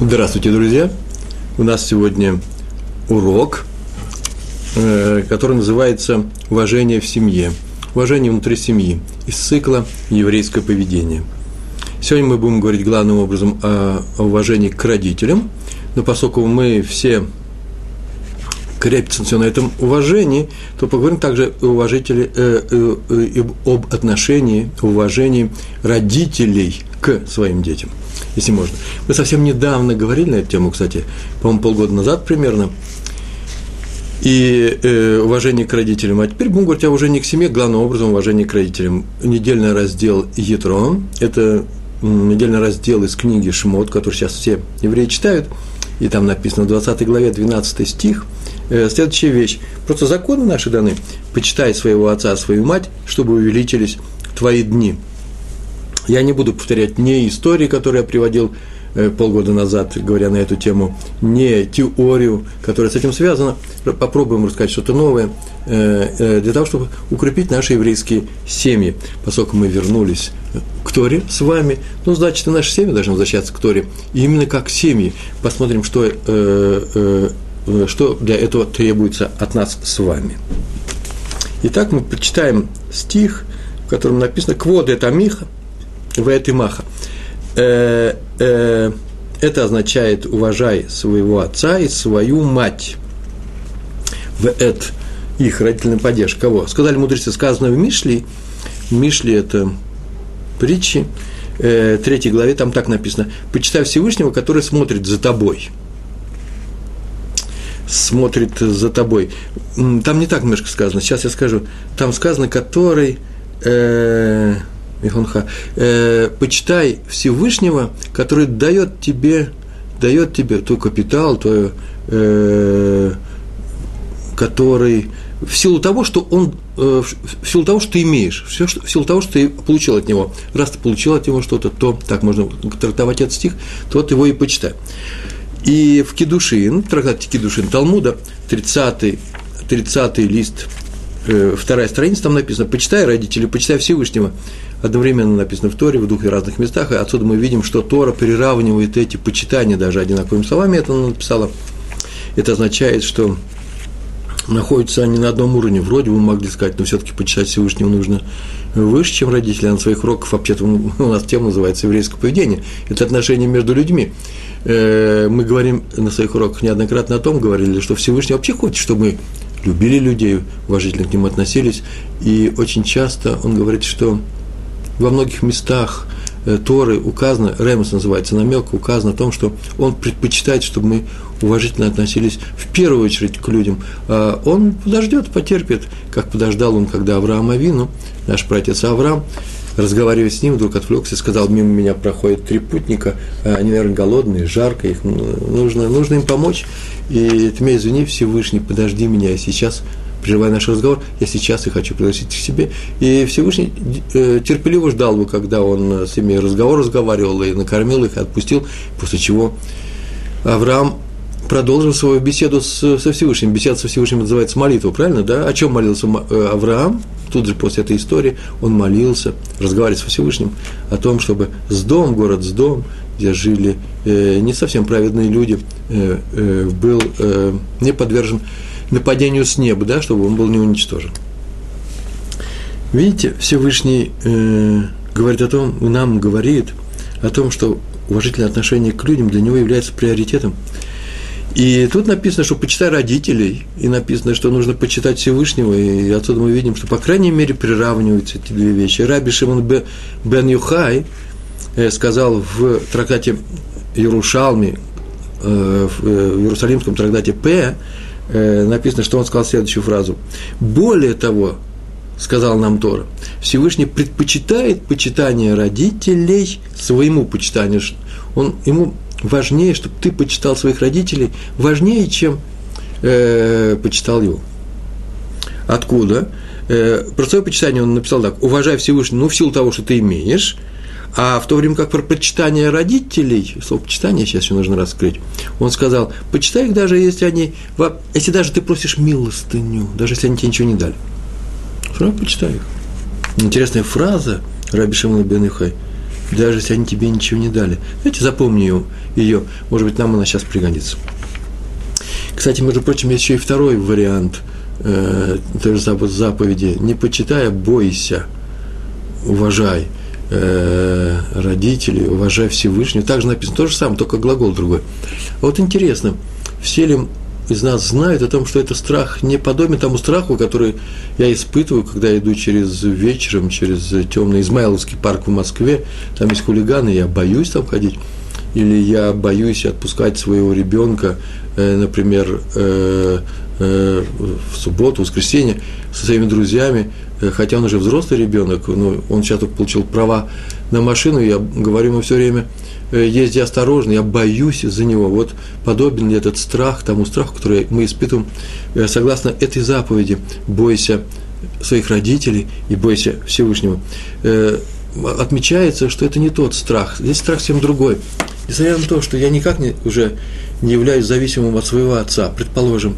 Здравствуйте, друзья! У нас сегодня урок, э, который называется «Уважение в семье». Уважение внутри семьи из цикла «Еврейское поведение». Сегодня мы будем говорить главным образом о, уважении к родителям, но поскольку мы все крепятся все на этом уважении, то поговорим также о уважителе, э, э, э, об отношении, уважении родителей своим детям – если можно. Мы совсем недавно говорили на эту тему, кстати, по-моему, полгода назад примерно, и э, уважение к родителям. А теперь будем говорить о уважении к семье, главным образом уважение к родителям. Недельный раздел Етро, это недельный раздел из книги Шмот, который сейчас все евреи читают, и там написано в 20 главе 12 стих, э, следующая вещь. Просто законы наши даны. Почитай своего отца, свою мать, чтобы увеличились твои дни. Я не буду повторять не истории, которые я приводил э, полгода назад, говоря на эту тему, не теорию, которая с этим связана. Попробуем рассказать что-то новое э, э, для того, чтобы укрепить наши еврейские семьи. Поскольку мы вернулись к Торе с вами, ну, значит, и наши семьи должны возвращаться к Торе. И именно как семьи. Посмотрим, что, что для этого требуется от нас с вами. Итак, мы прочитаем стих, в котором написано «Квод это Миха», в маха. Э, э, это означает уважай своего отца и свою мать. В эт их родительный падеж. Кого? Сказали мудрецы, сказано в Мишли. Мишли – это притчи, э, третьей главе, там так написано. «Почитай Всевышнего, который смотрит за тобой». Смотрит за тобой. Там не так немножко сказано, сейчас я скажу. Там сказано, который... Э, Михонха, э, почитай Всевышнего, который дает тебе, дает тебе твой капитал, твой, э, который в силу того, что он, э, в силу того, что ты имеешь, все, что, в силу того, что ты получил от него. Раз ты получил от него что-то, то, так можно трактовать этот стих, то вот его и почитай. И в Кедушин, трактате Кедушин Талмуда, 30 30 лист, вторая страница, там написано, почитай родители, почитай Всевышнего, одновременно написано в Торе в двух разных местах, и отсюда мы видим, что Тора приравнивает эти почитания даже одинаковыми словами, это она написала. Это означает, что находятся они на одном уровне. Вроде бы могли сказать, но все-таки почитать Всевышнего нужно выше, чем родители. А на своих уроках вообще-то у нас тема называется еврейское поведение. Это отношения между людьми. Э, мы говорим на своих уроках неоднократно о том, говорили, что Всевышний вообще хочет, чтобы мы любили людей, уважительно к ним относились. И очень часто он говорит, что во многих местах э, Торы указано, Ремос называется намек, указано о том, что он предпочитает, чтобы мы уважительно относились в первую очередь к людям. А он подождет, потерпит, как подождал он, когда Авраам Авину, наш братец Авраам, разговаривая с ним, вдруг отвлекся сказал, мимо меня проходят три путника, а они, наверное, голодные, жарко, их нужно, нужно им помочь. И ты меня извини, Всевышний, подожди меня, я сейчас прерывая наш разговор, я сейчас и хочу пригласить к себе. И Всевышний э, терпеливо ждал бы, когда он с ними разговор разговаривал и накормил их, отпустил, после чего Авраам продолжил свою беседу с, со Всевышним. Беседа со Всевышним называется молитва, правильно, да? О чем молился э, Авраам? Тут же после этой истории он молился, разговаривал со Всевышним о том, чтобы с дом, город с дом, где жили э, не совсем праведные люди, э, э, был э, не подвержен нападению с неба, да, чтобы он был не уничтожен. Видите, Всевышний э, говорит о том, нам говорит о том, что уважительное отношение к людям для него является приоритетом. И тут написано, что почитай родителей, и написано, что нужно почитать Всевышнего, и отсюда мы видим, что, по крайней мере, приравниваются эти две вещи. Раби Шимон бен Юхай сказал в трактате Ярушалми, э, в Иерусалимском трактате П, Э, написано, что он сказал следующую фразу. Более того, сказал нам Тора, Всевышний предпочитает почитание родителей своему почитанию. Он, ему важнее, чтобы ты почитал своих родителей, важнее, чем э, почитал его. Откуда? Э, про свое почитание он написал так, уважай Всевышнего, ну, в силу того, что ты имеешь, а в то время как про почитание родителей, слово почитание сейчас еще нужно раскрыть, он сказал, почитай их даже, если они, если даже ты просишь милостыню, даже если они тебе ничего не дали. Все равно почитай их. Интересная фраза Раби Шимона бен Юхай. даже если они тебе ничего не дали. Знаете, запомни ее, ее. может быть, нам она сейчас пригодится. Кстати, между прочим, есть еще и второй вариант э, той же заповеди. Не почитай, а бойся, уважай э, родителей, уважай Всевышнего. Также написано то же самое, только глагол другой. Вот интересно, все ли из нас знают о том, что это страх не подобен тому страху, который я испытываю, когда иду через вечером, через темный Измайловский парк в Москве, там есть хулиганы, я боюсь там ходить, или я боюсь отпускать своего ребенка, э, например, э, э, в субботу, в воскресенье со своими друзьями, хотя он уже взрослый ребенок, но он сейчас только получил права на машину, я говорю ему все время – езди осторожно, я боюсь за него. Вот подобен ли этот страх тому страху, который мы испытываем согласно этой заповеди «бойся своих родителей и бойся Всевышнего». Отмечается, что это не тот страх, здесь страх совсем другой. Несмотря на то, что я никак не, уже не являюсь зависимым от своего отца, предположим,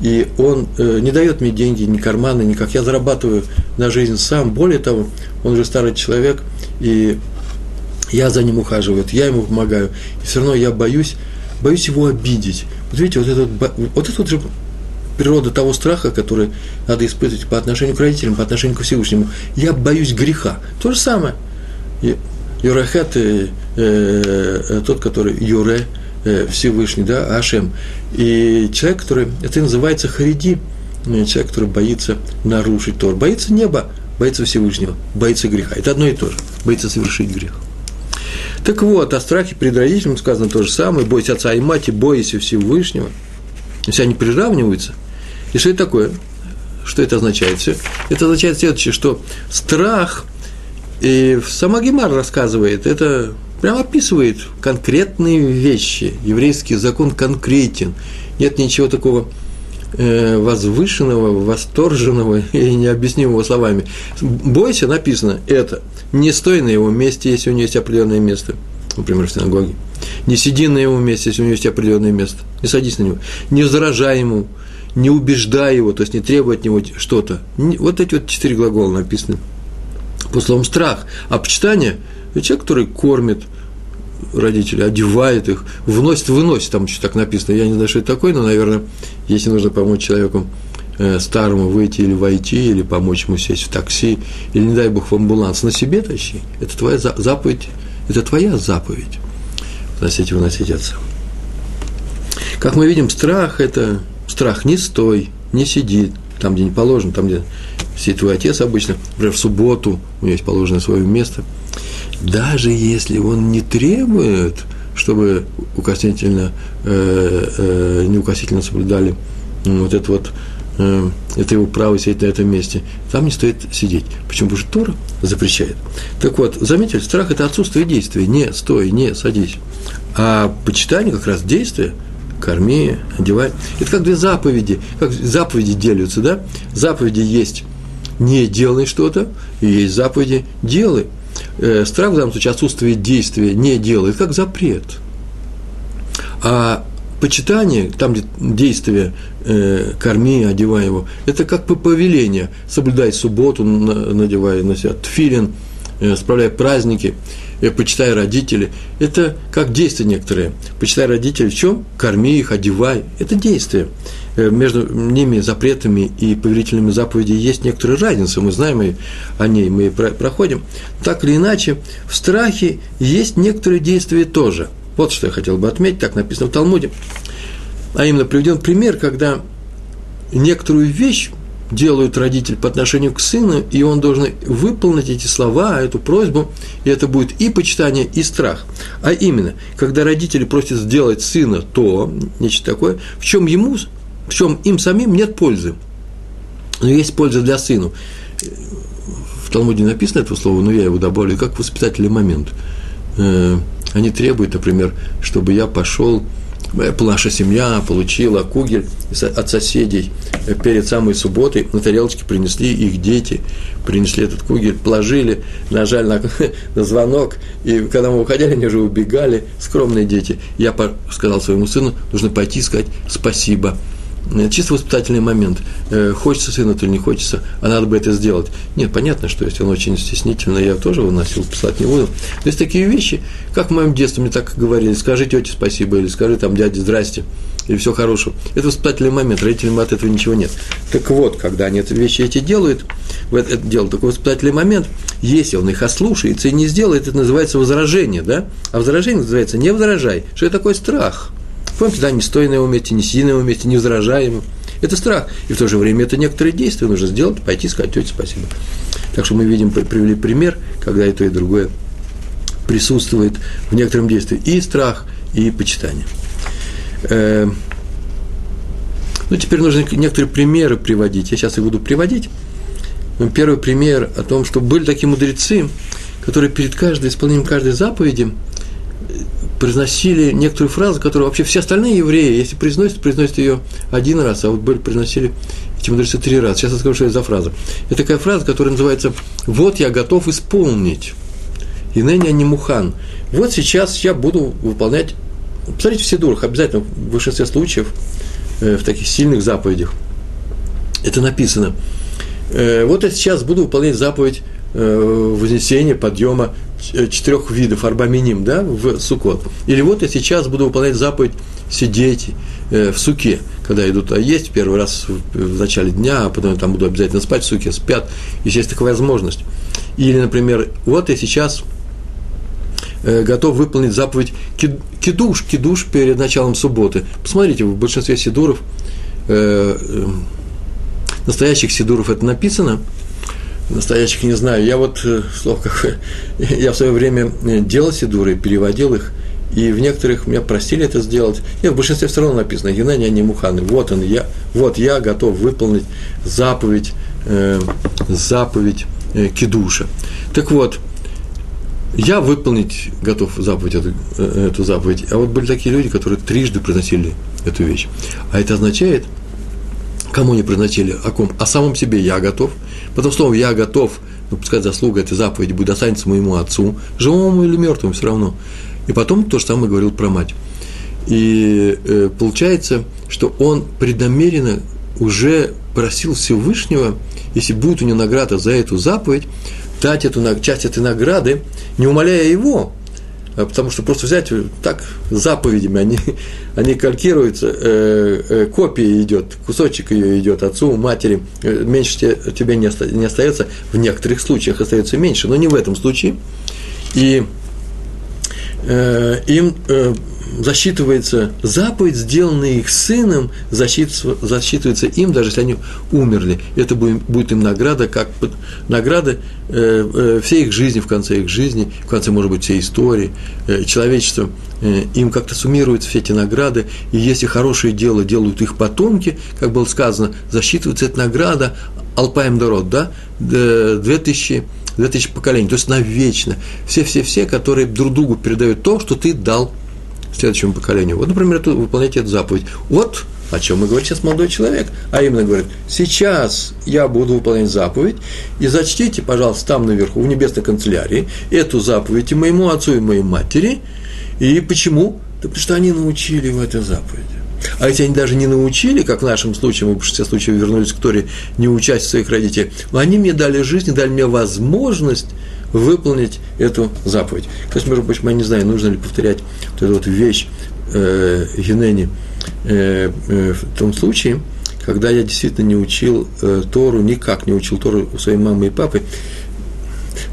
и он э, не дает мне деньги, ни карманы, никак. Я зарабатываю на жизнь сам. Более того, он уже старый человек, и я за ним ухаживаю, я ему помогаю, и все равно я боюсь, боюсь его обидеть. Вот видите, вот это вот, вот это вот же природа того страха, который надо испытывать по отношению к родителям, по отношению к Всевышнему. Я боюсь греха. То же самое. Юрахет, э, э, тот, который Юре, э, Всевышний, да, Ашем. И человек, который, это называется Хариди, э, человек, который боится нарушить Тор, боится неба, боится Всевышнего, боится греха. Это одно и то же, боится совершить грех. Так вот, о страхе перед родителем сказано то же самое, бойся отца и мать, и бойся Всевышнего. Все они приравниваются. И что это такое? Что это означает? Все? Это означает следующее, что страх, и сама Гемар рассказывает, это прямо описывает конкретные вещи. Еврейский закон конкретен. Нет ничего такого Э, возвышенного, восторженного и необъяснимого словами. Бойся, написано это. Не стой на его месте, если у него есть определенное место. Например, в синагоге. Не сиди на его месте, если у него есть определенное место. Не садись на него. Не возражай ему, не убеждай его, то есть не требуй от него что-то. Вот эти вот четыре глагола написаны. По словам страх. А почитание – это человек, который кормит, родители, одевает их, вносит, выносит, там еще так написано, я не знаю, что это такое, но, наверное, если нужно помочь человеку э, старому выйти или войти, или помочь ему сесть в такси, или, не дай бог, в амбуланс, на себе тащи, это твоя заповедь, это твоя заповедь, вносить и выносить отца. Как мы видим, страх – это страх не стой, не сиди, там, где не положено, там, где сидит твой отец обычно, например, в субботу, у него есть положенное свое место – даже если он не требует, чтобы укоснительно, э, э, неукоснительно соблюдали вот это вот, э, это его право сидеть на этом месте, там не стоит сидеть. Почему? Потому что Тора запрещает. Так вот, заметили, страх – это отсутствие действия. Не стой, не садись. А почитание как раз действие – корми, одевай. Это как две заповеди, как заповеди делятся, да? Заповеди есть не делай что-то, и есть заповеди делай – э, страх в данном случае отсутствие действия не делает, как запрет. А почитание, там, где действие э, корми, одевай его, это как по повелению. Соблюдай субботу, надевай на себя тфилин, э, справляй праздники, э, почитай родителей. Это как действия некоторые. Почитай родителей в чем? Корми их, одевай. Это действие. Э, между ними запретами и повелительными заповедями есть некоторые разницы, мы знаем о ней, мы проходим. Так или иначе, в страхе есть некоторые действия тоже. Вот что я хотел бы отметить, так написано в Талмуде. А именно приведен пример, когда некоторую вещь делают родитель по отношению к сыну, и он должен выполнить эти слова, эту просьбу, и это будет и почитание, и страх. А именно, когда родители просят сделать сына то, нечто такое, в чем ему в чем им самим нет пользы. Но есть польза для сына. В Талмуде написано это слово, но я его добавлю, как воспитательный момент. Э, они требуют, например, чтобы я пошел, э, наша семья получила кугель от соседей э, перед самой субботой, на тарелочке принесли их дети, принесли этот кугель, положили, нажали на, на звонок, и когда мы уходили, они уже убегали, скромные дети. Я сказал своему сыну, нужно пойти сказать спасибо чисто воспитательный момент. Э, хочется сыну или не хочется, а надо бы это сделать. Нет, понятно, что если он очень стеснительный, я тоже выносил, писать не буду. То есть такие вещи, как в моем детстве мне так говорили, скажи тете спасибо, или скажи там дяде здрасте, или все хорошего. Это воспитательный момент, родителям от этого ничего нет. Так вот, когда они эти вещи эти делают, это дело такой воспитательный момент, если он их ослушается и не сделает, это называется возражение, да? А возражение называется не возражай. Что это такое страх? Помните, да, не стой на его месте, не сиди на его месте, не возражай ему. Это страх. И в то же время это некоторые действия нужно сделать, пойти сказать тете спасибо. Так что мы видим, привели пример, когда и то, и другое присутствует в некотором действии. И страх, и почитание. Э, ну, теперь нужно некоторые примеры приводить. Я сейчас их буду приводить. Первый пример о том, что были такие мудрецы, которые перед каждым исполнением каждой заповеди произносили некоторую фразу, которую вообще все остальные евреи, если произносят, произносят ее один раз, а вот были произносили эти мудрецы три раза. Сейчас я скажу, что это за фраза. Это такая фраза, которая называется «Вот я готов исполнить». И ныне не мухан. Вот сейчас я буду выполнять Посмотрите в Сидурах, обязательно в большинстве случаев, э, в таких сильных заповедях, это написано. Э, вот я сейчас буду выполнять заповедь э, вознесения, подъема четырех видов арбаминим, да, в сукот. Или вот я сейчас буду выполнять заповедь сидеть в суке, когда идут а есть первый раз в начале дня, а потом там буду обязательно спать в суке, спят, если есть такая возможность. Или, например, вот я сейчас Э, готов выполнить заповедь кидуш, кидуш перед началом субботы. Посмотрите, в большинстве сидуров, э, э, настоящих сидуров это написано, настоящих не знаю. Я вот, слово как, я в свое время делал сидуры, переводил их, и в некоторых меня просили это сделать. И в большинстве все равно написано, Геннадий Муханы, вот он, я, вот я готов выполнить заповедь, э, заповедь э, Кедуша. Так вот, я выполнить готов заповедь, эту, э, эту заповедь, а вот были такие люди, которые трижды произносили эту вещь. А это означает, кому не произносили, о ком? О самом себе я готов. Потом словом «я готов», ну, пускай заслуга этой заповеди будет достанется моему отцу, живому или мертвому все равно. И потом то же самое говорил про мать. И э, получается, что он преднамеренно уже просил Всевышнего, если будет у него награда за эту заповедь, дать эту, часть этой награды, не умоляя его, потому что просто взять так заповедями, они, они калькируются, э, э, копия идет, кусочек ее идет отцу, матери, э, меньше тебе, тебе не, оста, не остается, в некоторых случаях остается меньше, но не в этом случае. И э, им э, засчитывается заповедь, сделанная их сыном, засчитывается им, даже если они умерли. Это будет им награда, как награда э, э, всей их жизни, в конце их жизни, в конце, может быть, всей истории э, человечества. Им как-то суммируются все эти награды, и если хорошее дело делают их потомки, как было сказано, засчитывается эта награда Алпаем Дород, да, 2000 2000 поколений, то есть навечно. Все-все-все, которые друг другу передают то, что ты дал следующему поколению. Вот, например, это, выполняйте эту заповедь. Вот о чем мы говорим сейчас молодой человек, а именно говорит, сейчас я буду выполнять заповедь, и зачтите, пожалуйста, там наверху, в небесной канцелярии, эту заповедь и моему отцу, и моей матери. И почему? Да потому что они научили в этой заповеди. А если они даже не научили, как в нашем случае, мы в большинстве случаев вернулись к Торе, не учась своих родителей, они мне дали жизнь, дали мне возможность выполнить эту заповедь. Кстати, между прочим, я не знаю, нужно ли повторять вот эту вот вещь э, Генени э, э, в том случае, когда я действительно не учил э, Тору, никак не учил Тору у своей мамы и папы.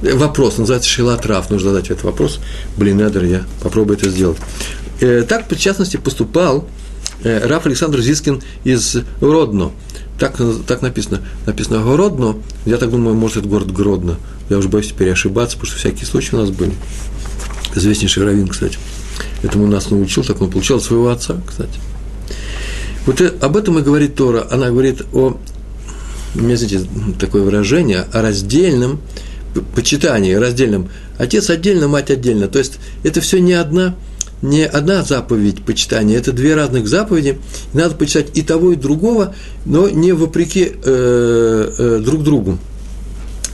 Вопрос, называется Шилатрав, нужно задать этот вопрос. Блин, Эдер, я попробую это сделать. Э, так, в частности, поступал э, Раф Александр Зискин из Родно. Так, так написано. Написано Городно. Я так думаю, может, это город Гродно. Я уже боюсь теперь ошибаться, потому что всякие случаи у нас были. Известнейший раввин, кстати. Этому нас научил, так он получал своего отца, кстати. Вот об этом и говорит Тора. Она говорит о, у знаете, такое выражение, о раздельном почитании, раздельном. Отец отдельно, мать отдельно. То есть это все не одна, не одна заповедь почитания, это две разных заповеди. Надо почитать и того, и другого, но не вопреки э, э, друг другу.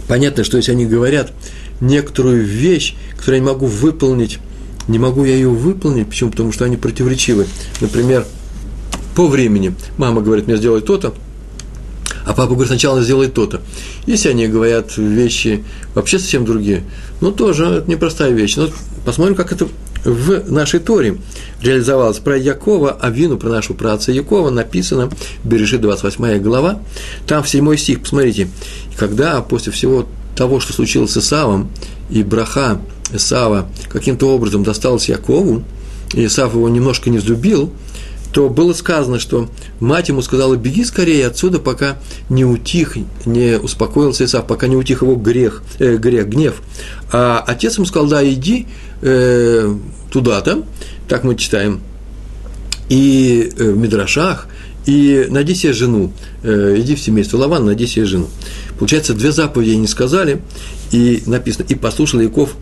Понятно, что если они говорят некоторую вещь, которую я не могу выполнить, не могу я ее выполнить, почему? Потому что они противоречивы. Например, по времени. Мама говорит, мне сделай то-то, а папа говорит, сначала сделай то-то. Если они говорят вещи вообще совсем другие, ну, тоже это непростая вещь. Но посмотрим, как это в нашей Торе реализовалось. Про Якова, Авину, про нашу праца Якова написано, Бережит 28 глава, там в 7 стих, посмотрите, когда после всего того, что случилось с Исавом, и браха Исава каким-то образом досталась Якову, и Исав его немножко не взлюбил, то было сказано, что мать ему сказала, беги скорее отсюда, пока не утих, не успокоился Исав, пока не утих его грех, э, грех гнев. А отец ему сказал, да, иди э, туда-то, так мы читаем, и э, в Мидрашах, и найди себе жену, э, иди в семейство Лаван, найди себе жену. Получается, две заповеди не сказали, и написано, и послушал Яков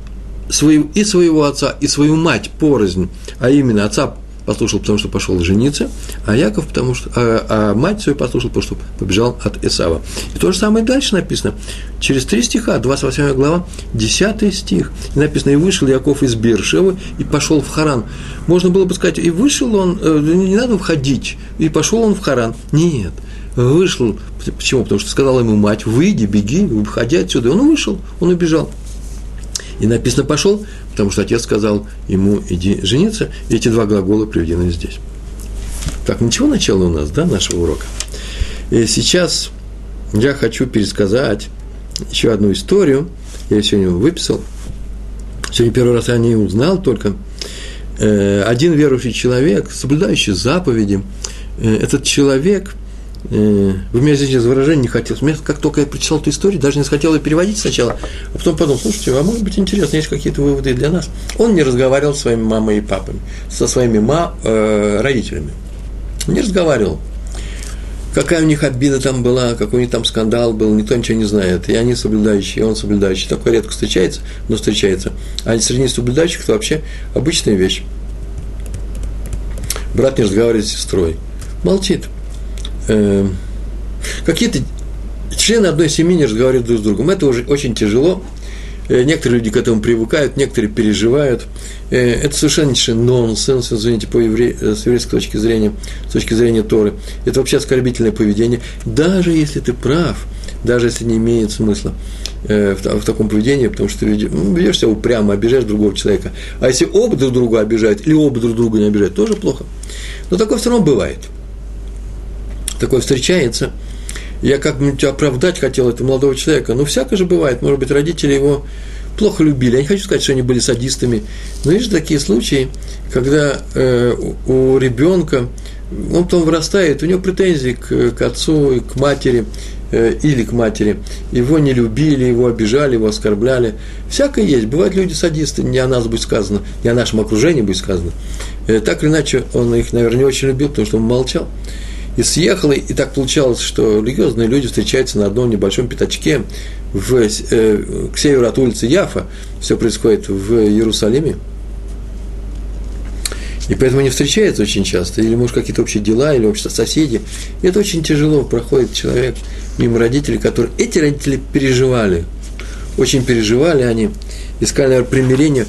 свою, и своего отца, и свою мать порознь, а именно отца послушал, потому что пошел жениться, а Яков, потому что, а, а мать свою послушал, потому что побежал от Исава. И то же самое дальше написано. Через три стиха, 28 глава, 10 стих. И написано, и вышел Яков из Бершевы и пошел в Харан. Можно было бы сказать, и вышел он, э, не надо входить, и пошел он в Харан. Нет, вышел, почему? Потому что сказала ему мать, выйди, беги, выходи отсюда. И он вышел, он убежал. И написано «пошел», потому что отец сказал ему «иди жениться», и эти два глагола приведены здесь. Так, ничего начала у нас, да, нашего урока? И сейчас я хочу пересказать еще одну историю. Я ее сегодня выписал. Сегодня первый раз я не узнал только. Э, один верующий человек, соблюдающий заповеди, э, этот человек – Э, вы меня здесь из выражения не хотел. Мне как только я прочитал эту историю, даже не захотел ее переводить сначала, а потом подумал, слушайте, а может быть интересно, есть какие-то выводы для нас. Он не разговаривал с своими мамой и папами, со своими ма, э, родителями. Не разговаривал. Какая у них обида там была, какой у них там скандал был, никто ничего не знает. И они соблюдающие, и он соблюдающий. Такое редко встречается, но встречается. А среди соблюдающих это вообще обычная вещь. Брат не разговаривает с сестрой. Молчит э, какие-то члены одной семьи не разговаривают друг с другом. Это уже очень тяжело. Э, некоторые люди к этому привыкают, некоторые переживают. Э, это совершеннейший нонсенс, извините, по евре... Э, с еврейской точки зрения, с точки зрения Торы. Это вообще оскорбительное поведение. Даже если ты прав, даже если не имеет смысла в, в таком поведении, потому что ты ведешь себя упрямо, обижаешь другого человека. А если оба друг друга обижают, или оба друг друга не обижают, тоже плохо. Но такое все равно бывает – такое встречается, я как-нибудь оправдать хотел этого молодого человека. Ну, всякое же бывает. Может быть, родители его плохо любили. Я не хочу сказать, что они были садистами. Но есть же такие случаи, когда э, у ребенка, он потом вырастает, у него претензии к, к отцу и к матери, э, или к матери. Его не любили, его обижали, его оскорбляли. Всякое есть. Бывают люди садисты, не о нас будет сказано, не о нашем окружении будет сказано. Э, так или иначе, он их, наверное, не очень любил, потому что он молчал и съехал, и так получалось, что религиозные люди встречаются на одном небольшом пятачке в, э, к северу от улицы Яфа, все происходит в Иерусалиме, и поэтому они встречаются очень часто, или, может, какие-то общие дела, или общие соседи. И это очень тяжело, проходит человек мимо родителей, которые... Эти родители переживали, очень переживали они, искали, наверное, примирение.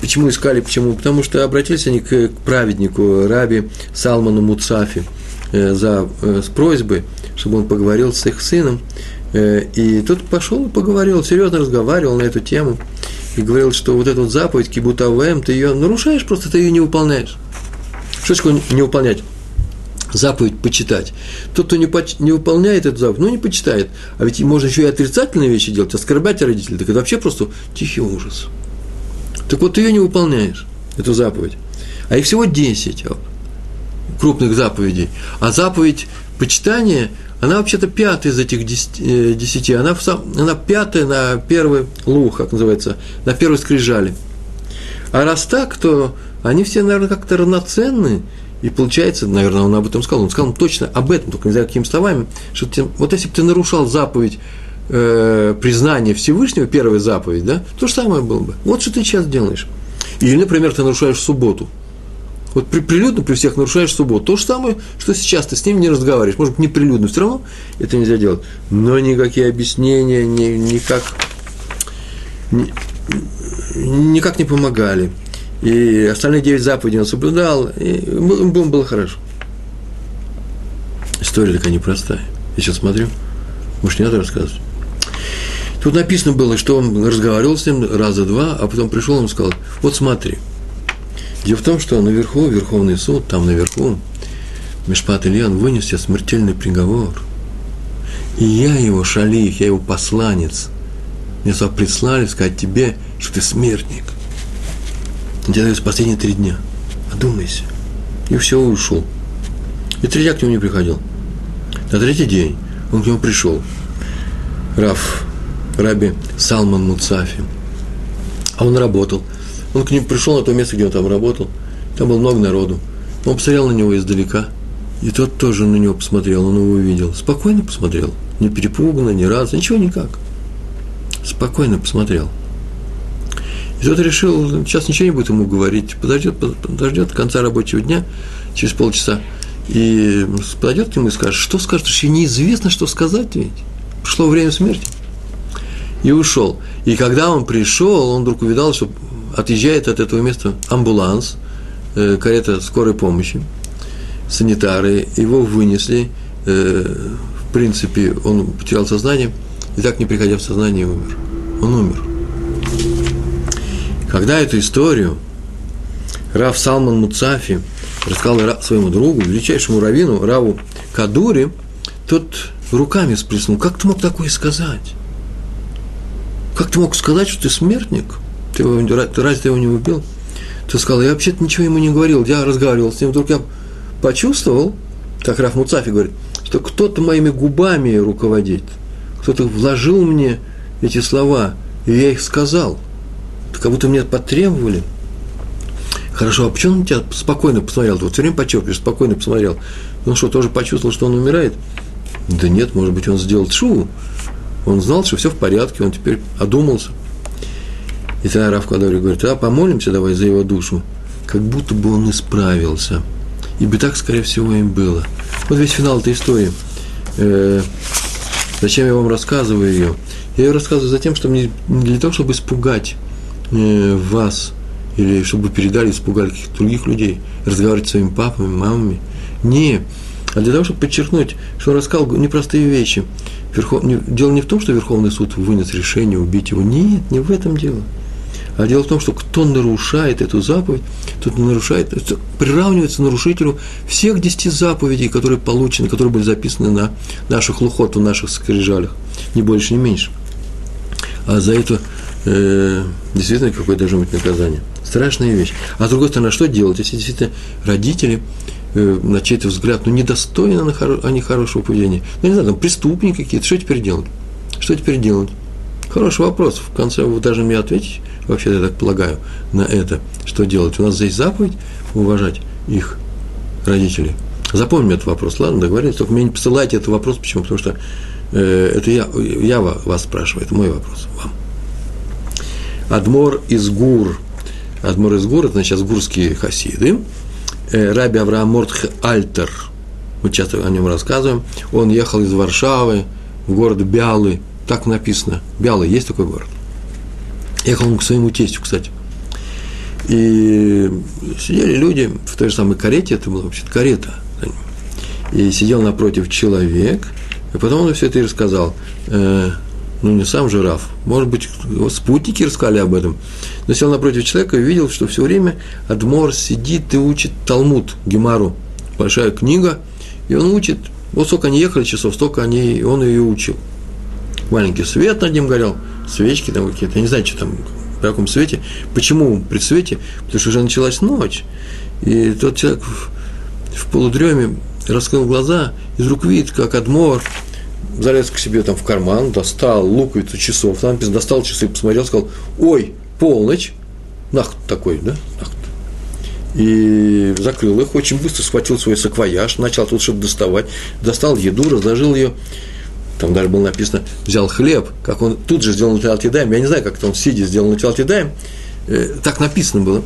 Почему искали, почему? Потому что обратились они к, праведнику, раби Салману Муцафи – за, э, с просьбой, чтобы он поговорил с их сыном. Э, и тот пошел и поговорил, серьезно разговаривал на эту тему. И говорил, что вот эту заповедь Кибутавэм, ты ее нарушаешь, просто ты ее не выполняешь. Что такое не выполнять? заповедь почитать. Тот, кто не, поч- не выполняет эту заповедь, ну, не почитает. А ведь можно еще и отрицательные вещи делать, оскорблять родителей, так это вообще просто тихий ужас. Так вот, ты ее не выполняешь, эту заповедь. А их всего 10 крупных заповедей. А заповедь почитания, она вообще-то пятая из этих э, десяти. Она, в сам, она пятая на первый лух, как называется, на первой скрижали. А раз так, то они все, наверное, как-то равноценны. И получается, наверное, он об этом сказал, он сказал точно об этом, только не знаю, какими словами, что ты, вот если бы ты нарушал заповедь э, признания Всевышнего, первая заповедь, да, то же самое было бы. Вот что ты сейчас делаешь. Или, например, ты нарушаешь субботу – вот при, прилюдно при всех нарушаешь субботу. То же самое, что сейчас ты с ним не разговариваешь. Может быть, не прилюдно, все равно это нельзя делать. Но никакие объяснения ни, никак, ни, никак не помогали. И остальные девять заповедей он соблюдал, и ему было хорошо. История такая непростая. Я сейчас смотрю, может, не надо рассказывать. Тут написано было, что он разговаривал с ним раза два, а потом пришел и сказал, вот смотри. Дело в том, что наверху, Верховный суд, там наверху, Мишпат Ильян вынес тебе смертельный приговор. И я его шалих, я его посланец. Меня сюда прислали сказать тебе, что ты смертник. Дают последние три дня. Одумайся. И все, ушел. И три дня к нему не приходил. На третий день он к нему пришел. Раф, Раби Салман Муцафи. А он работал. Он к нему пришел на то место, где он там работал. Там было много народу. Он посмотрел на него издалека. И тот тоже на него посмотрел, он его увидел. Спокойно посмотрел. Не перепуганно, ни разу, ничего никак. Спокойно посмотрел. И тот решил, сейчас ничего не будет ему говорить, подождет, подождет конца рабочего дня, через полчаса, и подойдет к нему и скажет, что скажет, еще неизвестно, что сказать ведь. Пришло время смерти. И ушел. И когда он пришел, он вдруг увидал, что отъезжает от этого места амбуланс, э, карета скорой помощи, санитары, его вынесли, э, в принципе, он потерял сознание, и так не приходя в сознание умер. Он умер. Когда эту историю Рав Салман Муцафи рассказал своему другу, величайшему раввину, Раву Кадури, тот руками сплеснул. Как ты мог такое сказать? Как ты мог сказать, что ты смертник? Ты, его, ты разве ты его не убил? Ты сказал, я вообще-то ничего ему не говорил, я разговаривал с ним, вдруг я почувствовал, как Раф Муцафи говорит, что кто-то моими губами руководит, кто-то вложил мне эти слова, и я их сказал. Как будто мне потребовали – Хорошо, а почему он тебя спокойно посмотрел? Ты вот все время подчеркиваешь, спокойно посмотрел. Он что, тоже почувствовал, что он умирает? Да нет, может быть, он сделал шу. Он знал, что все в порядке, он теперь одумался. И тогда Раф Кадаври говорит, а помолимся давай за его душу. Как будто бы он исправился. И бы так, скорее всего, им было. Вот весь финал этой истории. Э, зачем я вам рассказываю ее? Я ее рассказываю за тем, чтобы не, не для того, чтобы испугать э, вас – или чтобы передали, испугали каких-то других людей, разговаривать с своими папами, мамами. Не, а для того, чтобы подчеркнуть, что он рассказал непростые вещи. Верхов... Дело не в том, что Верховный суд вынес решение убить его. Нет, не в этом дело. А дело в том, что кто нарушает эту заповедь, тот нарушает, приравнивается нарушителю всех десяти заповедей, которые получены, которые были записаны на наших лухот, в наших скрижалях, ни больше, ни меньше. А за это э, действительно какое должно быть наказание. Страшная вещь. А с другой стороны, что делать, если действительно родители, э, на чей-то взгляд, ну, недостойны они хорошего поведения? Ну, не знаю, там преступники какие-то, что теперь делать? Что теперь делать? Хороший вопрос. В конце вы даже мне ответить, вообще я так полагаю, на это. Что делать? У нас здесь заповедь уважать их родителей. Запомним этот вопрос, ладно, договорились. Только мне не посылайте этот вопрос, почему? Потому что э, это я, я вас спрашиваю, это мой вопрос вам. Адмор из Гур – Адмор из гор, это сейчас гурские хасиды. Э, Раби Авраам Мортх Альтер, мы часто о нем рассказываем, он ехал из Варшавы в город Бялы, так написано, Бялы, есть такой город. Ехал он к своему тестю, кстати. И сидели люди в той же самой карете, это была вообще карета. И сидел напротив человек, и потом он все это и рассказал. Э, ну не сам же Раф, может быть, его спутники рассказали об этом, но сел напротив человека и видел, что все время Адмор сидит и учит Талмуд, Гемару, большая книга, и он учит, вот сколько они ехали часов, столько они, он ее учил. Маленький свет над ним горел, свечки там какие-то, я не знаю, что там, при каком свете. Почему при свете? Потому что уже началась ночь, и тот человек в, в полудреме раскрыл глаза, и вдруг видит, как Адмор залез к себе там в карман, достал луковицу часов, там достал часы, посмотрел, сказал, ой, полночь, нахт такой, да, нахт. И закрыл их, очень быстро схватил свой саквояж, начал тут что-то доставать, достал еду, разложил ее, там даже было написано, взял хлеб, как он тут же сделал на Алтидаем, я не знаю, как это он сидя сделал на Алтидаем, э, так написано было.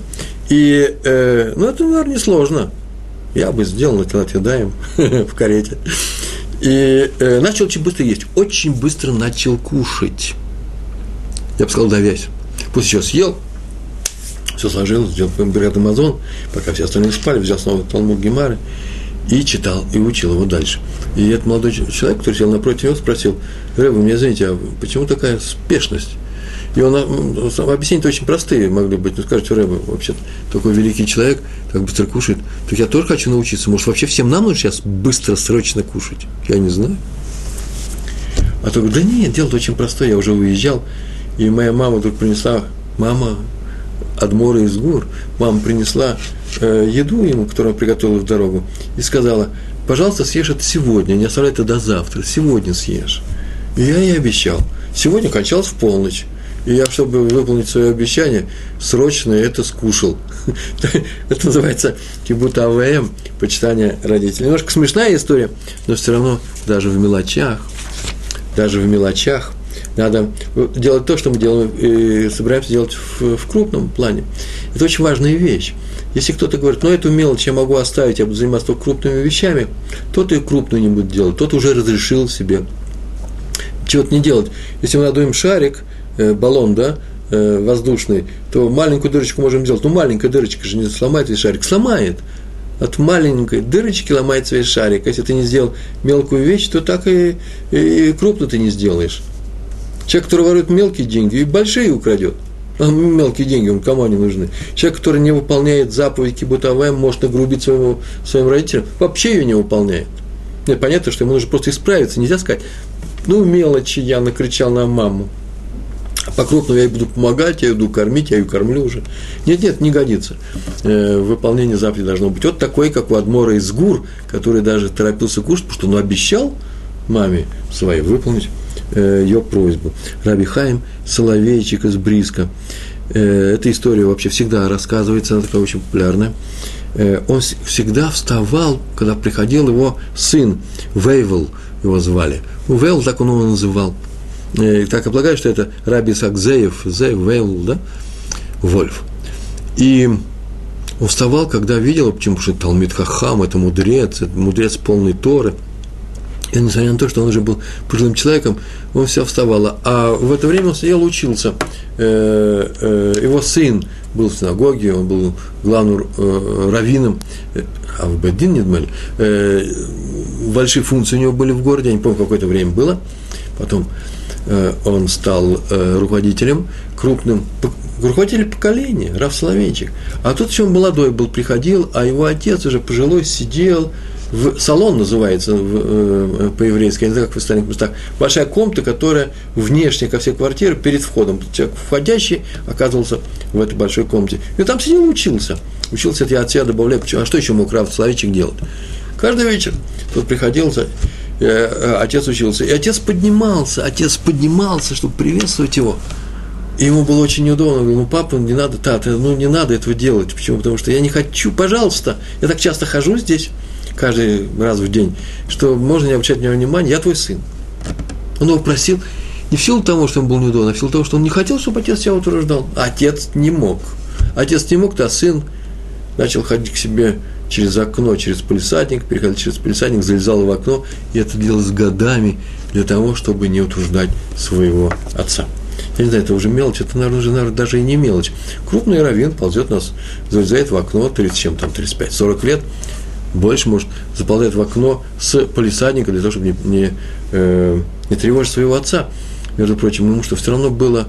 И, э, ну, это, наверное, несложно. Я бы сделал на Алтидаем в карете. И э, начал очень быстро есть, очень быстро начал кушать. Я бы сказал, давясь. Пусть еще съел, все сложил, сделал бригад Амазон, пока все остальные спали, взял снова Талмуд Гемары и читал, и учил его дальше. И этот молодой человек, который сел напротив него, спросил, Рэба, мне извините, а почему такая спешность? И он, объяснения очень простые могли быть. Ну, скажете, Рэба, вообще такой великий человек, так быстро кушает. Так я тоже хочу научиться. Может, вообще всем нам нужно сейчас быстро, срочно кушать? Я не знаю. А то да нет, дело очень простое. Я уже уезжал, и моя мама вдруг принесла, мама, Адмора из гор, мама принесла э, еду ему, которую он приготовила в дорогу, и сказала, пожалуйста, съешь это сегодня, не оставляй это до завтра, сегодня съешь. И я ей обещал. Сегодня кончалось в полночь. И я, чтобы выполнить свое обещание, срочно это скушал. это называется кибут АВМ, почитание родителей. Немножко смешная история, но все равно даже в мелочах, даже в мелочах надо делать то, что мы делаем, и собираемся делать в, в крупном плане. Это очень важная вещь. Если кто-то говорит, ну эту мелочь я могу оставить, я буду заниматься только крупными вещами, тот и крупную не будет делать, тот уже разрешил себе чего-то не делать. Если мы надуем шарик, э, баллон, да, э, воздушный, то маленькую дырочку можем сделать. Ну, маленькая дырочка же не сломает весь шарик. Сломает. От маленькой дырочки ломается весь шарик. Если ты не сделал мелкую вещь, то так и, и, и крупную ты не сделаешь. Человек, который ворует мелкие деньги, и большие украдет. А мелкие деньги, он кому они нужны? Человек, который не выполняет заповедь кибутовая, может нагрубить своему, своим родителям, вообще ее не выполняет. Нет, понятно, что ему нужно просто исправиться. Нельзя сказать, ну, мелочи я накричал на маму. А по крупному я буду помогать, я иду кормить, я ее кормлю уже. Нет, нет, не годится. Э, выполнение заповеди должно быть. Вот такой, как у Адмора из Гур, который даже торопился кушать, потому что он обещал маме своей выполнить ее просьбу. Раби Хаим Соловейчик из Бриска. Э, эта история вообще всегда рассказывается, она такая очень популярная. Э, он всегда вставал, когда приходил его сын, Вейвел его звали. Вейвел, так он его называл. И так я полагаю, что это Раби Сакзеев, Зеев, Вейвел, да? Вольф. И он вставал, когда видел, почему, потому что Талмит Хахам, это мудрец, это мудрец полный Торы – и несмотря на то, что он уже был пожилым человеком, он все вставало. А в это время он сидел учился. Э, э, его сын был в синагоге, он был главным э, раввином, а в Бедин, не большие функции у него были в городе, я не помню, какое-то время было. Потом он стал руководителем, крупным руководитель поколения, Раф Соловейчик. А тут еще он молодой был, приходил, а его отец уже пожилой сидел, в салон называется в, э, по-еврейски, я не знаю, как в остальных местах, большая комната, которая внешне ко всей квартире, перед входом. Человек входящий оказывался в этой большой комнате. И там сидел учился. Учился, это я от себя добавляю, а что еще мог Раф Славичек делать? Каждый вечер тут приходил, э, э, отец учился. И отец поднимался, отец поднимался, чтобы приветствовать его. И ему было очень неудобно. Он говорил, ну, папа, не надо, тата, ну, не надо этого делать. Почему? Потому что я не хочу, пожалуйста. Я так часто хожу здесь, каждый раз в день, что можно не обращать на него внимания, я твой сын. Он его просил не в силу того, что он был неудобен, а в силу того, что он не хотел, чтобы отец себя утверждал. А отец не мог. Отец не мог, то сын начал ходить к себе через окно, через полисадник, переходил через полисадник, залезал в окно, и это делалось годами для того, чтобы не утруждать своего отца. Я не знаю, это уже мелочь, это, наверное, уже наверное, даже и не мелочь. Крупный раввин ползет нас, залезает в окно, 30 чем там, 35-40 лет, больше, может, заползает в окно с полисадника для того, чтобы не, не, э, не тревожить своего отца. Между прочим, ему что все равно было,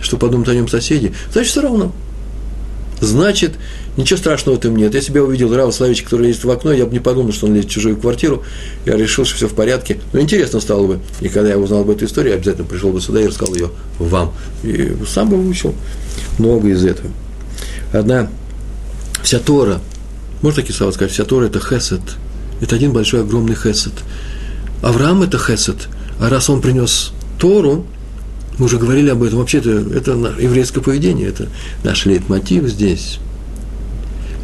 что подумают о нем соседи. Значит, все равно. Значит, ничего страшного этом нет. Если бы я увидел Рава Славича, который лезет в окно, я бы не подумал, что он лезет в чужую квартиру. Я решил, что все в порядке. Но интересно стало бы. И когда я узнал об этой истории, я обязательно пришел бы сюда и рассказал ее вам. И сам бы выучил много из этого. Одна вся Тора можно такие слова сказать, вся Тора – это хесед. Это один большой, огромный хесед. Авраам – это хесед. А раз он принес Тору, мы уже говорили об этом, вообще-то это еврейское поведение, это наш лейтмотив здесь.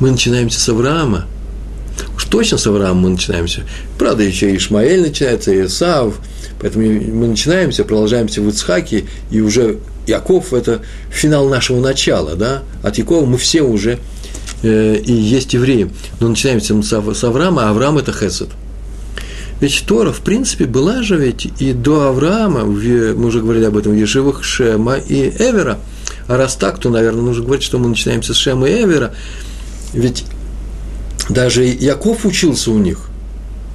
Мы начинаемся с Авраама. Уж точно с Авраама мы начинаемся. Правда, еще и Ишмаэль начинается, и Исаав. Поэтому мы начинаемся, продолжаемся в Ицхаке, и уже Яков – это финал нашего начала, да? От Якова мы все уже и есть евреи. Но начинаемся мы с Авраама, а Авраам – это Хесед. Ведь Тора, в принципе, была же ведь и до Авраама, мы уже говорили об этом, в Ешивах Шема и Эвера. А раз так, то, наверное, нужно говорить, что мы начинаемся с Шема и Эвера. Ведь даже Яков учился у них.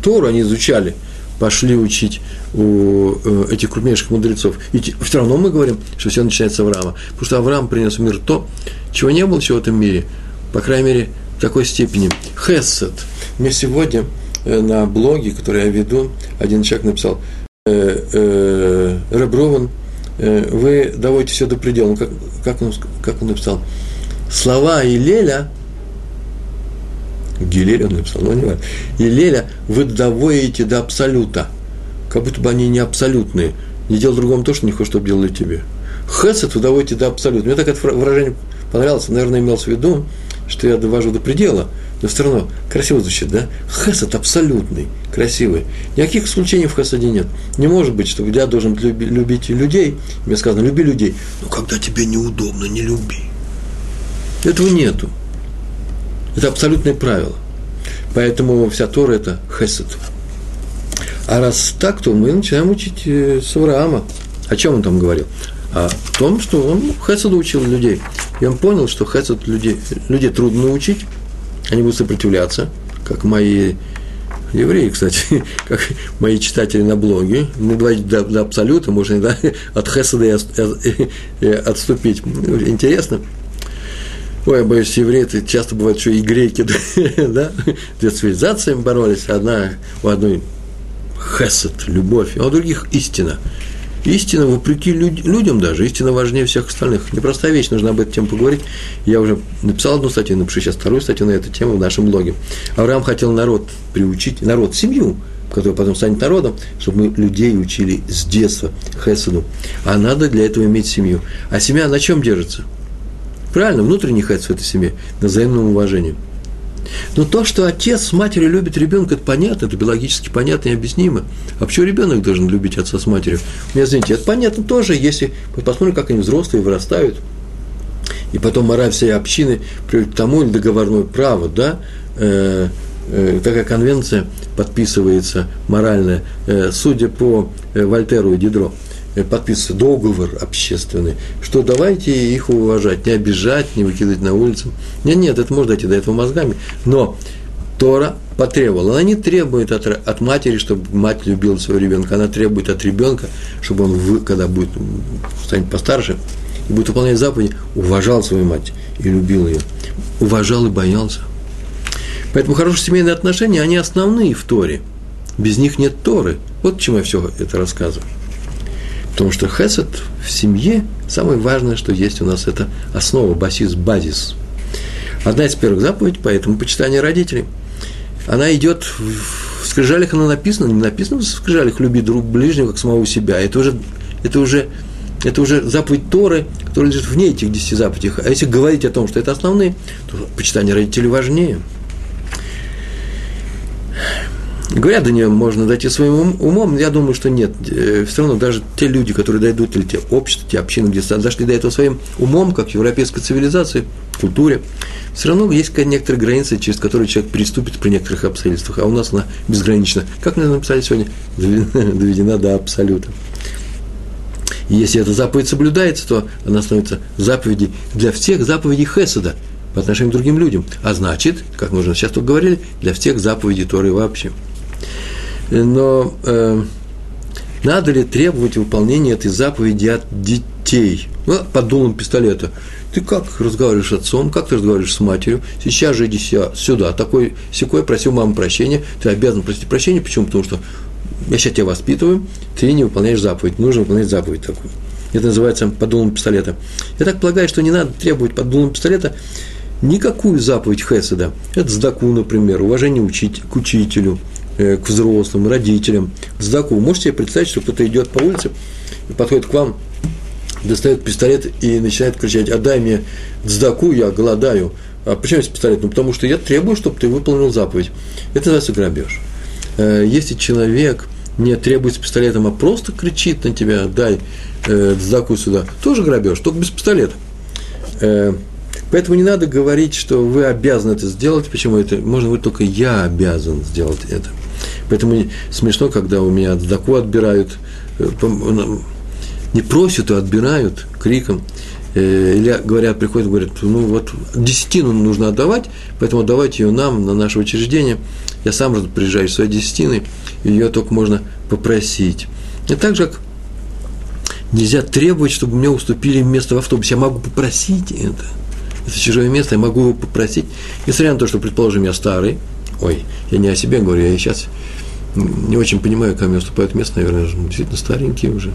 Тору они изучали, пошли учить у э, этих крупнейших мудрецов. И все равно мы говорим, что все начинается с Авраама. Потому что Авраам принес в мир то, чего не было еще в этом мире. По крайней мере, в такой степени. Хесед. Мне сегодня э, на блоге, который я веду, один человек написал, э, э, Реброван, э, вы доводите все до предела. Ну, как, как, он, как он написал? Слова Илеля, Гилель он написал, но не важно. Илеля вы доводите до абсолюта. Как будто бы они не абсолютные. Не делал другому то, что не хочешь, чтобы делали тебе. Хесед вы доводите до абсолюта. Мне так это выражение понравилось. Наверное, имелось в виду, что я довожу до предела, но все равно красиво звучит, да? Хесед абсолютный, красивый. Никаких исключений в хесаде нет. Не может быть, что я должен любить людей, мне сказано, люби людей, но когда тебе неудобно, не люби. Этого нету. Это абсолютное правило. Поэтому вся Тора – это хесед. А раз так, то мы начинаем учить э, с Авраама. О чем он там говорил? О том, что он хеседу учил людей. И он понял, что хесед людей, людей трудно научить, они будут сопротивляться, как мои евреи, кстати, как мои читатели на блоге, не доводить до, до абсолюта, можно да, от хеседа и, и отступить. Интересно. Ой, я боюсь, евреи, это часто бывает, что и греки, да, две цивилизации боролись, одна, у одной хесед, любовь, а у других истина. Истина, вопреки люд, людям даже, истина важнее всех остальных. Непростая вещь, нужно об этой теме поговорить. Я уже написал одну статью, напишу сейчас вторую статью на эту тему в нашем блоге. Авраам хотел народ приучить, народ, семью, которая потом станет народом, чтобы мы людей учили с детства хеседу. А надо для этого иметь семью. А семья на чем держится? Правильно, внутренний хесед в этой семье, на взаимном уважении. Но то, что отец с матерью любит ребенка, это понятно, это биологически понятно и объяснимо. А почему ребенок должен любить отца с матерью? Мне извините, это понятно тоже, если мы посмотрим, как они взрослые вырастают. И потом мораль всей общины приводит к тому, или договорное право, да, э, э, такая конвенция подписывается моральная, э, судя по э, Вольтеру и Дидро – подписывается договор общественный, что давайте их уважать, не обижать, не выкидывать на улицу. Нет, нет, это можно дойти до этого мозгами, но Тора потребовала. Она не требует от, от матери, чтобы мать любила своего ребенка. Она требует от ребенка, чтобы он, когда будет, станет постарше, и будет выполнять заповеди, уважал свою мать и любил ее. Уважал и боялся. Поэтому хорошие семейные отношения, они основные в Торе. Без них нет Торы. Вот почему я все это рассказываю. Потому что хесед в семье, самое важное, что есть у нас, это основа, басис, базис. Одна из первых заповедей, поэтому почитание родителей. Она идет в скрижалях, она написана, не написано в скрижалях, люби друг ближнего, как самого себя. Это уже, это уже, это уже заповедь Торы, которая лежит вне этих десяти заповедей. А если говорить о том, что это основные, то почитание родителей важнее. Говорят, до нее можно дойти своим умом, я думаю, что нет. Э, Все равно даже те люди, которые дойдут, или те общества, те общины, где дошли до этого своим умом, как в европейской цивилизации, культуре, все равно есть некоторые границы, через которые человек переступит при некоторых обстоятельствах, а у нас она безгранична. Как мы написали сегодня, доведена до абсолюта. Если эта заповедь соблюдается, то она становится заповедью для всех заповедей Хеседа по отношению к другим людям. А значит, как мы уже сейчас тут говорили, для всех заповедей Торы вообще – но э, надо ли требовать выполнения этой заповеди от детей? Ну, под дулом пистолета. Ты как разговариваешь с отцом, как ты разговариваешь с матерью? Сейчас же иди сюда. Такой секой просил маму прощения. Ты обязан просить прощения. Почему? Потому что я сейчас тебя воспитываю, ты не выполняешь заповедь. Нужно выполнять заповедь такую. Это называется под дулом пистолета. Я так полагаю, что не надо требовать под дулом пистолета никакую заповедь Хеседа. Это сдаку, например, уважение учить, к учителю, Э, к взрослым, родителям. Вы можете себе представить, что кто-то идет по улице, подходит к вам, достает пистолет и начинает кричать, отдай мне сдаку, я голодаю. А почему есть пистолет? Ну, потому что я требую, чтобы ты выполнил заповедь. Это называется грабеж. Э, если человек не требует с пистолетом, а просто кричит на тебя, дай э, сдаку сюда, тоже грабеж, только без пистолета. Поэтому не надо говорить, что вы обязаны это сделать. Почему это? Можно быть только я обязан сделать это. Поэтому смешно, когда у меня отдаку отбирают, э, не просят, а отбирают криком. Э, или говорят, приходят, говорят, ну вот десятину нужно отдавать, поэтому отдавайте ее нам, на наше учреждение. Я сам приезжаю своей десятиной, ее только можно попросить. И так же, как нельзя требовать, чтобы мне уступили место в автобусе. Я могу попросить это. Это чужое место, я могу его попросить. Несмотря на то, что, предположим, я старый, ой, я не о себе говорю, я сейчас не очень понимаю, как мне уступают место, наверное, действительно старенький уже.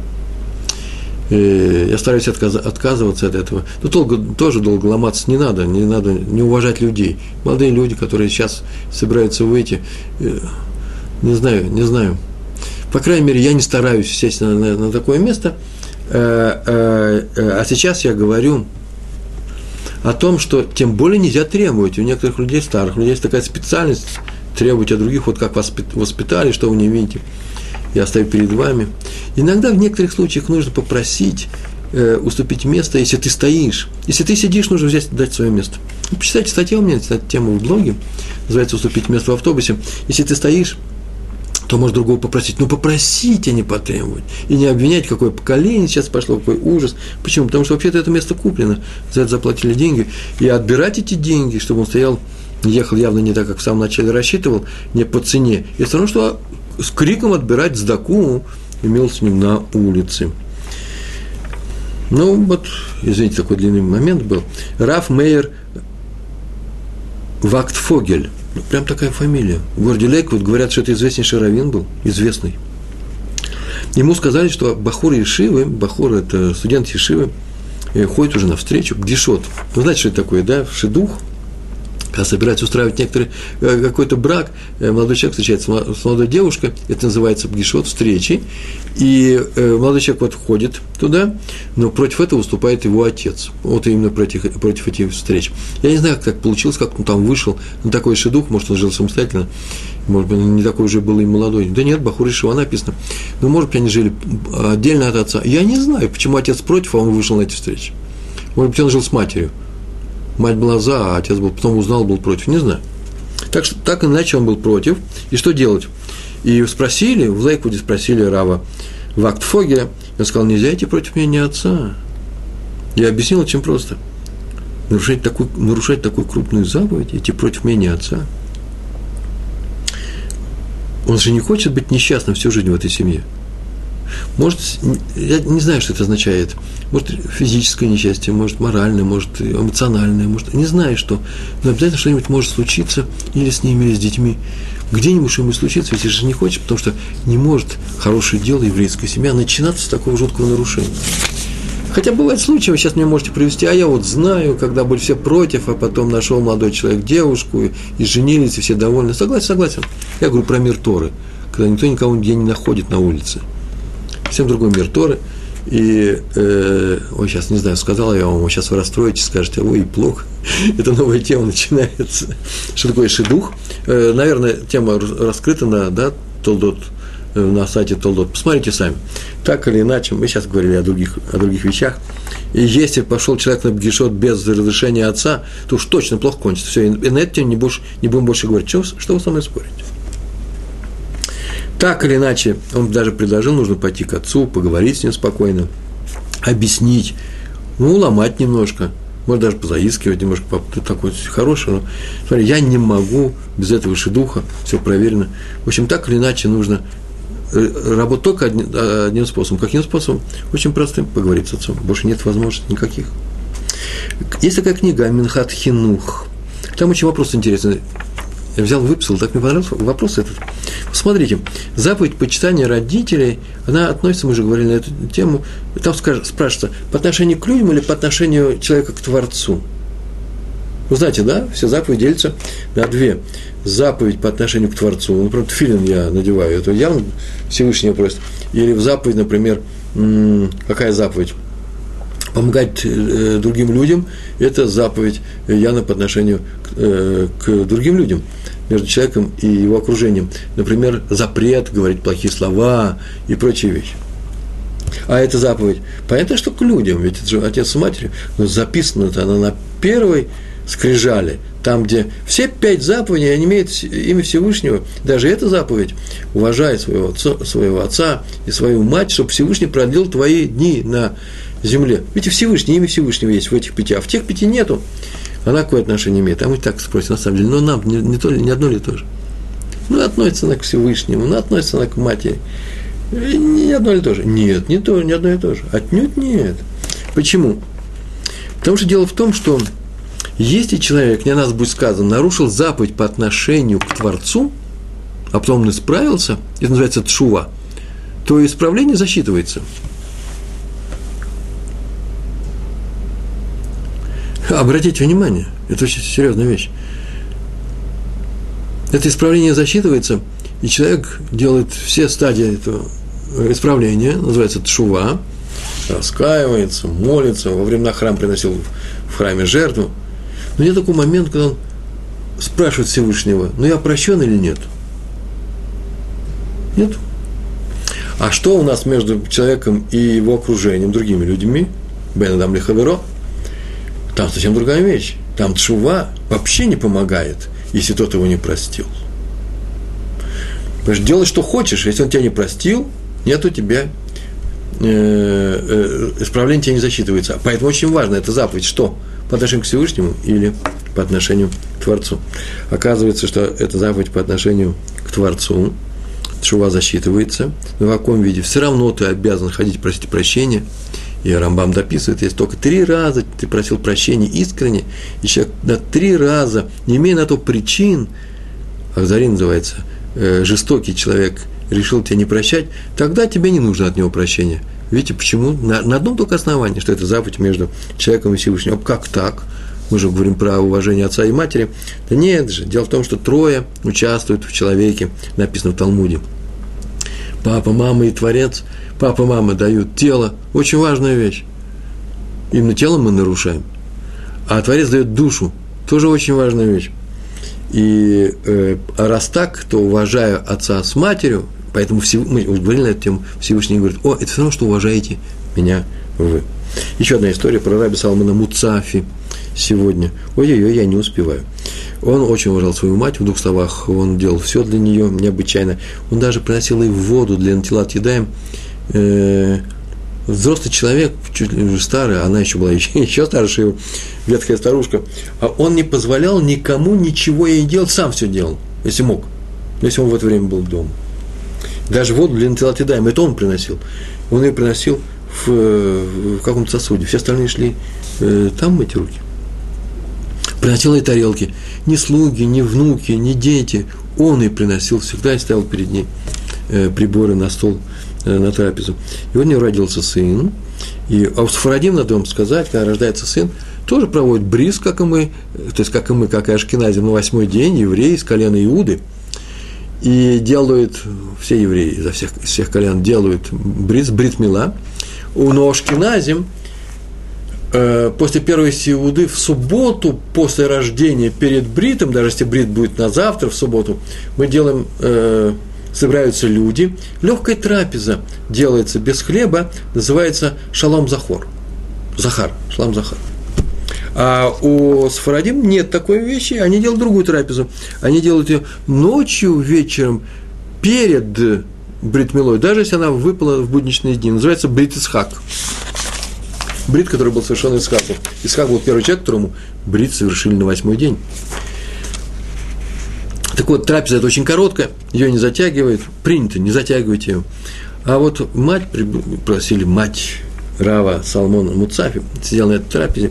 И я стараюсь отказ, отказываться от этого. Но долго, тоже долго ломаться не надо, не надо не уважать людей. Молодые люди, которые сейчас собираются выйти, э, не знаю, не знаю. По крайней мере, я не стараюсь сесть на, на, на такое место. Э, э, а сейчас я говорю о том, что тем более нельзя требовать. У некоторых людей, старых людей, есть такая специальность требовать от других, вот как вас воспитали, что вы не видите я стою перед вами. Иногда в некоторых случаях нужно попросить э, уступить место, если ты стоишь. Если ты сидишь, нужно взять, дать свое место. Почитайте статью у меня на тему в блоге, называется «Уступить место в автобусе». Если ты стоишь, то может другого попросить. Ну, попросить, а не потребовать. И не обвинять, какое поколение сейчас пошло, какой ужас. Почему? Потому что вообще-то это место куплено, за это заплатили деньги. И отбирать эти деньги, чтобы он стоял, ехал явно не так, как в самом начале рассчитывал, не по цене. И все равно, что с криком отбирать сдаку имелся с ним на улице. Ну, вот, извините, такой длинный момент был. Раф Мейер Вактфогель. Ну, прям такая фамилия. В городе Лейквуд говорят, что это известнейший раввин был, известный. Ему сказали, что Бахур Ешивы, Бахур – это студент Ешивы, э, ходит уже навстречу к Дишот. Вы знаете, что это такое, да? Шедух – когда собираются устраивать некоторый э, какой-то брак, э, молодой человек встречается с молодой девушкой, это называется пгишот, встречи, и э, молодой человек вот входит туда, но против этого выступает его отец. Вот именно против, против этих встреч. Я не знаю, как так получилось, как он там вышел на такой шедух, может, он жил самостоятельно, может быть, не такой уже был и молодой. Да нет, Бахур Ишива написано. Но, может быть, они жили отдельно от отца. Я не знаю, почему отец против, а он вышел на эти встречи. Может быть, он жил с матерью. Мать была за, а отец был, потом узнал, был против, не знаю. Так что так иначе он был против. И что делать? И спросили, в Лейквуде спросили Рава Вактфогеля, он сказал, нельзя идти против мнения отца. Я объяснил очень просто. Нарушать такую, нарушать такую крупную заповедь, идти против мнения отца. Он же не хочет быть несчастным всю жизнь в этой семье. Может, я не знаю, что это означает. Может, физическое несчастье, может, моральное, может, эмоциональное, может, не знаю что. Но обязательно что-нибудь может случиться или с ними, или с детьми. Где-нибудь что-нибудь случится, если же не хочет, потому что не может хорошее дело еврейская семья начинаться с такого жуткого нарушения. Хотя бывают случаи, вы сейчас мне можете привести, а я вот знаю, когда были все против, а потом нашел молодой человек девушку, и, и женились, и все довольны. Согласен, согласен. Я говорю про мир Торы, когда никто никого нигде не находит на улице совсем другой мир Торы. И, э, ой, сейчас не знаю, сказал я вам, сейчас вы расстроитесь, скажете, ой, плохо, это новая тема начинается. Что такое шедух? Э, наверное, тема раскрыта на, да, Толдот, э, на сайте Толдот. Посмотрите сами. Так или иначе, мы сейчас говорили о других, о других вещах. И если пошел человек на Бгишот без разрешения отца, то уж точно плохо кончится. Все, и на эту тему не, больше, не будем больше говорить. Что, что вы со мной спорите? Так или иначе, он даже предложил, нужно пойти к отцу, поговорить с ним спокойно, объяснить, ну, ломать немножко, может даже позаискивать немножко, папа, ты такой хороший, но смотри, я не могу без этого шедуха, все проверено. В общем, так или иначе нужно э, работать только одним, одним способом. Каким способом? Очень простым, поговорить с отцом. Больше нет возможностей никаких. Есть такая книга «Минхат Хинух». Там очень вопрос интересный. Я взял, выписал, так мне понравился вопрос этот. Смотрите, заповедь почитания родителей, она относится, мы уже говорили на эту тему, там скажет, спрашивается, по отношению к людям или по отношению человека к Творцу? Вы знаете, да, все заповеди делятся на две. Заповедь по отношению к Творцу, ну, например, филин я надеваю, это явно Всевышний просит. Или в заповедь, например, какая заповедь? помогать э, другим людям – это заповедь Яна по отношению к, э, к другим людям, между человеком и его окружением. Например, запрет говорить плохие слова и прочие вещи. А это заповедь. Понятно, что к людям, ведь это же отец с матерью, но записано-то она на первой скрижали, там, где все пять заповедей, они имеют имя Всевышнего, даже эта заповедь, уважай своего отца, своего отца и свою мать, чтобы Всевышний продлил твои дни на земле. Ведь Всевышний, имя Всевышнего есть в этих пяти, а в тех пяти нету. Она какое отношение имеет? А мы так спросим, на самом деле, но нам не, не, то, не одно ли то же. Ну, относится она к Всевышнему, ну, относится она к матери. Не одно ли то же? Нет, не, то, не одно и то же. Отнюдь нет. Почему? Потому что дело в том, что если человек, не о нас будет сказано, нарушил заповедь по отношению к Творцу, а потом он исправился, это называется тшува, то исправление засчитывается. Обратите внимание, это очень серьезная вещь. Это исправление засчитывается, и человек делает все стадии этого исправления, называется тшува, раскаивается, молится, во времена храм приносил в храме жертву. Но нет такой момент, когда он спрашивает Всевышнего, ну я прощен или нет? Нет. А что у нас между человеком и его окружением, другими людьми? Бен Адам Лихаверо. Там совсем другая вещь. Там тшува вообще не помогает, если тот его не простил. Потому что делай, что хочешь. Если он тебя не простил, нет у тебя э, э, исправление тебя не засчитывается. Поэтому очень важно, это заповедь, что? По отношению к Всевышнему или по отношению к Творцу. Оказывается, что это заповедь по отношению к Творцу, шува засчитывается, но в каком виде? Все равно ты обязан ходить просить прощения. И Рамбам дописывает, если только три раза ты просил прощения искренне, и человек на три раза, не имея на то причин, Ахзарин называется, э, жестокий человек решил тебя не прощать, тогда тебе не нужно от него прощения. Видите, почему? На, на одном только основании, что это заповедь между человеком и Всевышним. А как так? Мы же говорим про уважение отца и матери. Да нет же, дело в том, что трое участвуют в человеке, написано в Талмуде. Папа, мама и Творец. Папа, мама дают тело. Очень важная вещь. Именно тело мы нарушаем. А Творец дает душу. Тоже очень важная вещь. И э, а раз так, то уважаю отца с матерью, Поэтому Всев... мы говорили на эту тему, Всевышний говорит, о, это все равно, что уважаете меня вы. Еще одна история про раби Салмана Муцафи сегодня. Ой-ой-ой, я не успеваю. Он очень уважал свою мать, в двух словах, он делал все для нее необычайно. Он даже приносил ей воду для Антилат Едаем. Э, взрослый человек, чуть ли уже старый, она еще была еще, еще старше, ветхая старушка, а он не позволял никому ничего ей делать, сам все делал, если мог, если он в это время был дома. Даже воду для Нателатидаем, это он приносил. Он ее приносил в, в каком-то сосуде. Все остальные шли э, там мыть руки. Приносил и тарелки. Ни слуги, ни внуки, ни дети. Он и приносил всегда и ставил перед ней э, приборы на стол, э, на трапезу. И у него родился сын. И, а у Сфарадим, надо вам сказать, когда рождается сын, тоже проводит бриз, как и мы, то есть как и мы, как и Ашкиназим, на восьмой день, евреи из колена Иуды – и делают, все евреи изо всех, из всех колен делают брит, брит мила. У Ноашкиназим э, после первой сиуды в субботу после рождения перед бритом, даже если брит будет на завтра в субботу, мы делаем, э, собираются люди, легкая трапеза делается без хлеба, называется шалом захор. Захар, шалом захар. А у Сфарадим нет такой вещи, они делают другую трапезу. Они делают ее ночью, вечером, перед бритмилой, даже если она выпала в будничные дни. Называется брит Исхак. Брит, который был совершен Исхаку. Исхак был первый человек, которому брит совершили на восьмой день. Так вот, трапеза это очень короткая, ее не затягивает, принято, не затягивайте ее. А вот мать, просили мать Рава Салмона Муцафи, сидела на этой трапезе,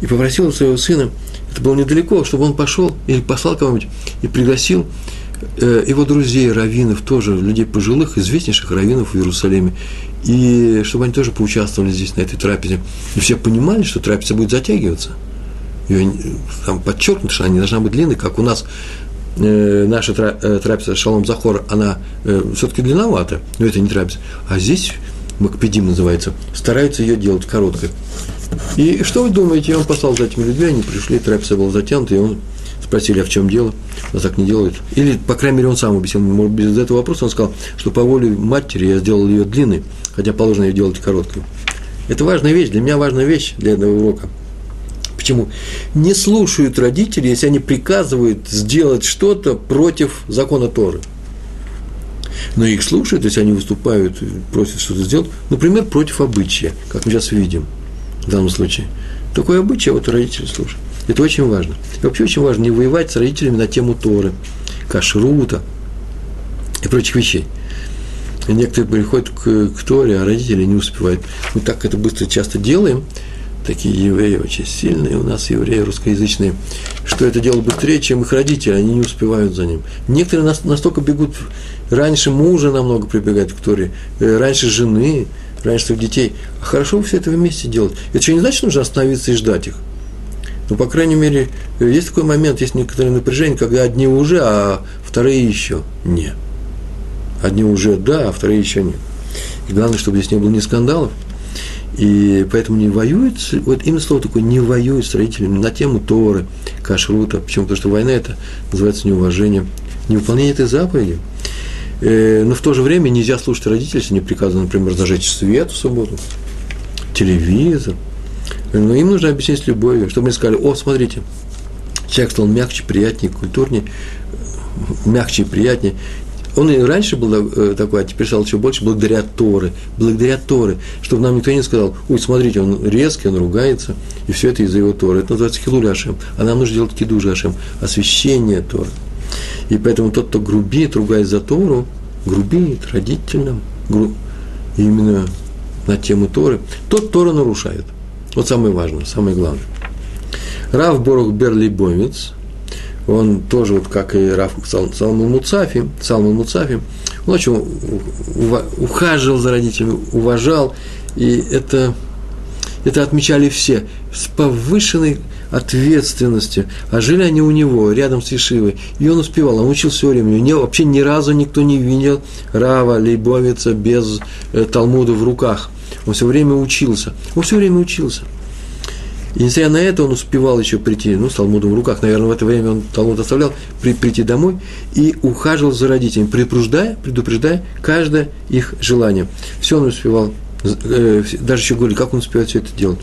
и попросил своего сына, это было недалеко, чтобы он пошел или послал кого-нибудь и пригласил э, его друзей, раввинов, тоже людей пожилых, известнейших раввинов в Иерусалиме, и чтобы они тоже поучаствовали здесь, на этой трапезе. И все понимали, что трапеза будет затягиваться. Ее там подчеркнуто, что она не должна быть длинной, как у нас наша э, трапеза Шалом Захор, она э, все-таки длинновата, но это не трапеза. А здесь, Макпедим называется, стараются ее делать короткой. И что вы думаете, он послал за этими людьми, они пришли, трапеза была затянута, и он спросили, а в чем дело, он так не делает. Или, по крайней мере, он сам объяснил, может, без этого вопроса он сказал, что по воле матери я сделал ее длинной, хотя положено ее делать короткой. Это важная вещь, для меня важная вещь для этого урока. Почему? Не слушают родители, если они приказывают сделать что-то против закона Торы. но их слушают, если они выступают, просят что-то сделать, например, против обычая, как мы сейчас видим в данном случае. Такое обычай вот родители слушают. Это очень важно. И вообще очень важно не воевать с родителями на тему Торы, кашрута и прочих вещей. И некоторые приходят к, к Торе, а родители не успевают. Мы так это быстро часто делаем, такие евреи очень сильные у нас, евреи русскоязычные, что это дело быстрее, чем их родители, они не успевают за ним. Некоторые настолько бегут, раньше мужа намного прибегают к Торе, э, раньше жены, раньше своих детей. А хорошо все это вместе делать. Это еще не значит, что нужно остановиться и ждать их. Но, по крайней мере, есть такой момент, есть некоторое напряжение, когда одни уже, а вторые еще нет. Одни уже да, а вторые еще нет. И главное, чтобы здесь не было ни скандалов, и поэтому не воюет, вот именно слово такое, не воюет с родителями на тему Торы, кашрута. Почему? Потому что война это называется неуважение, невыполнение этой заповеди. Э, но в то же время нельзя слушать родителей, если не приказано, например, зажечь свет в субботу, телевизор. Но им нужно объяснить с любовью, чтобы они сказали, о, смотрите, человек стал мягче, приятнее, культурнее, мягче и приятнее. Он и раньше был э, такой, а теперь стал еще больше благодаря Торы. Благодаря Торы. Чтобы нам никто не сказал, ой, смотрите, он резкий, он ругается, и все это из-за его Торы. Это называется хилуля Ашем. А нам нужно делать кидуж Ашем, освящение Торы. И поэтому тот, кто грубит, ругает за Тору, грубит родительным, гру... именно на тему Торы, тот Тора нарушает. Вот самое важное, самое главное. Рав Борух Берлибовец, он тоже, вот как и Раф Салман Муцафи, Салман Муцафи, он очень ухаживал за родителями, уважал, и это, это отмечали все с повышенной ответственностью. А жили они у него, рядом с Ешивой, и он успевал, он учил все время. Не, вообще ни разу никто не видел Рава Лейбовица без э, Талмуда в руках. Он все время учился. Он все время учился – и несмотря на это, он успевал еще прийти, ну, с Талмудом в руках, наверное, в это время он Талмуд оставлял, при, прийти домой и ухаживал за родителями, предупреждая, предупреждая каждое их желание. Все он успевал, э, даже еще говорили, как он успевает все это делать.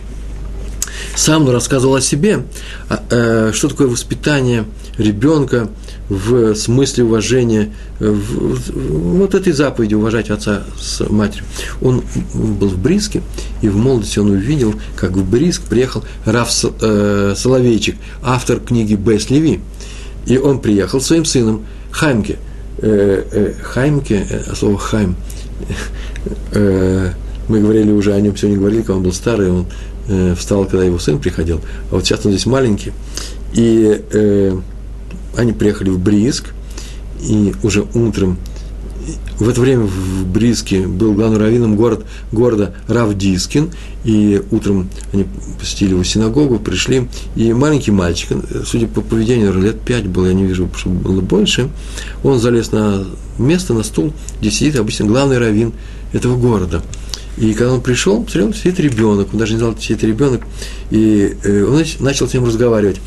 Сам он рассказывал о себе, а, э, что такое воспитание ребенка – в смысле уважения, в, в, вот этой заповеди уважать отца с матерью. Он был в Бриске, и в молодости он увидел, как в Бриск приехал Раф э, Соловейчик, автор книги Бес Леви. И он приехал своим сыном Хаймке. Э, э, Хаймке, э, слово Хайм, э, мы говорили уже о нем, сегодня говорили, когда он был старый, он э, встал, когда его сын приходил, а вот сейчас он здесь маленький. И э, они приехали в Бриск, и уже утром, в это время в Бриске был главным раввином город, города Равдискин, и утром они посетили его синагогу, пришли, и маленький мальчик, судя по поведению, лет пять было, я не вижу, чтобы было больше, он залез на место, на стул, где сидит обычно главный раввин этого города. И когда он пришел, посмотрел, сидит ребенок, он даже не знал, что это ребенок, и э, он начал с ним разговаривать.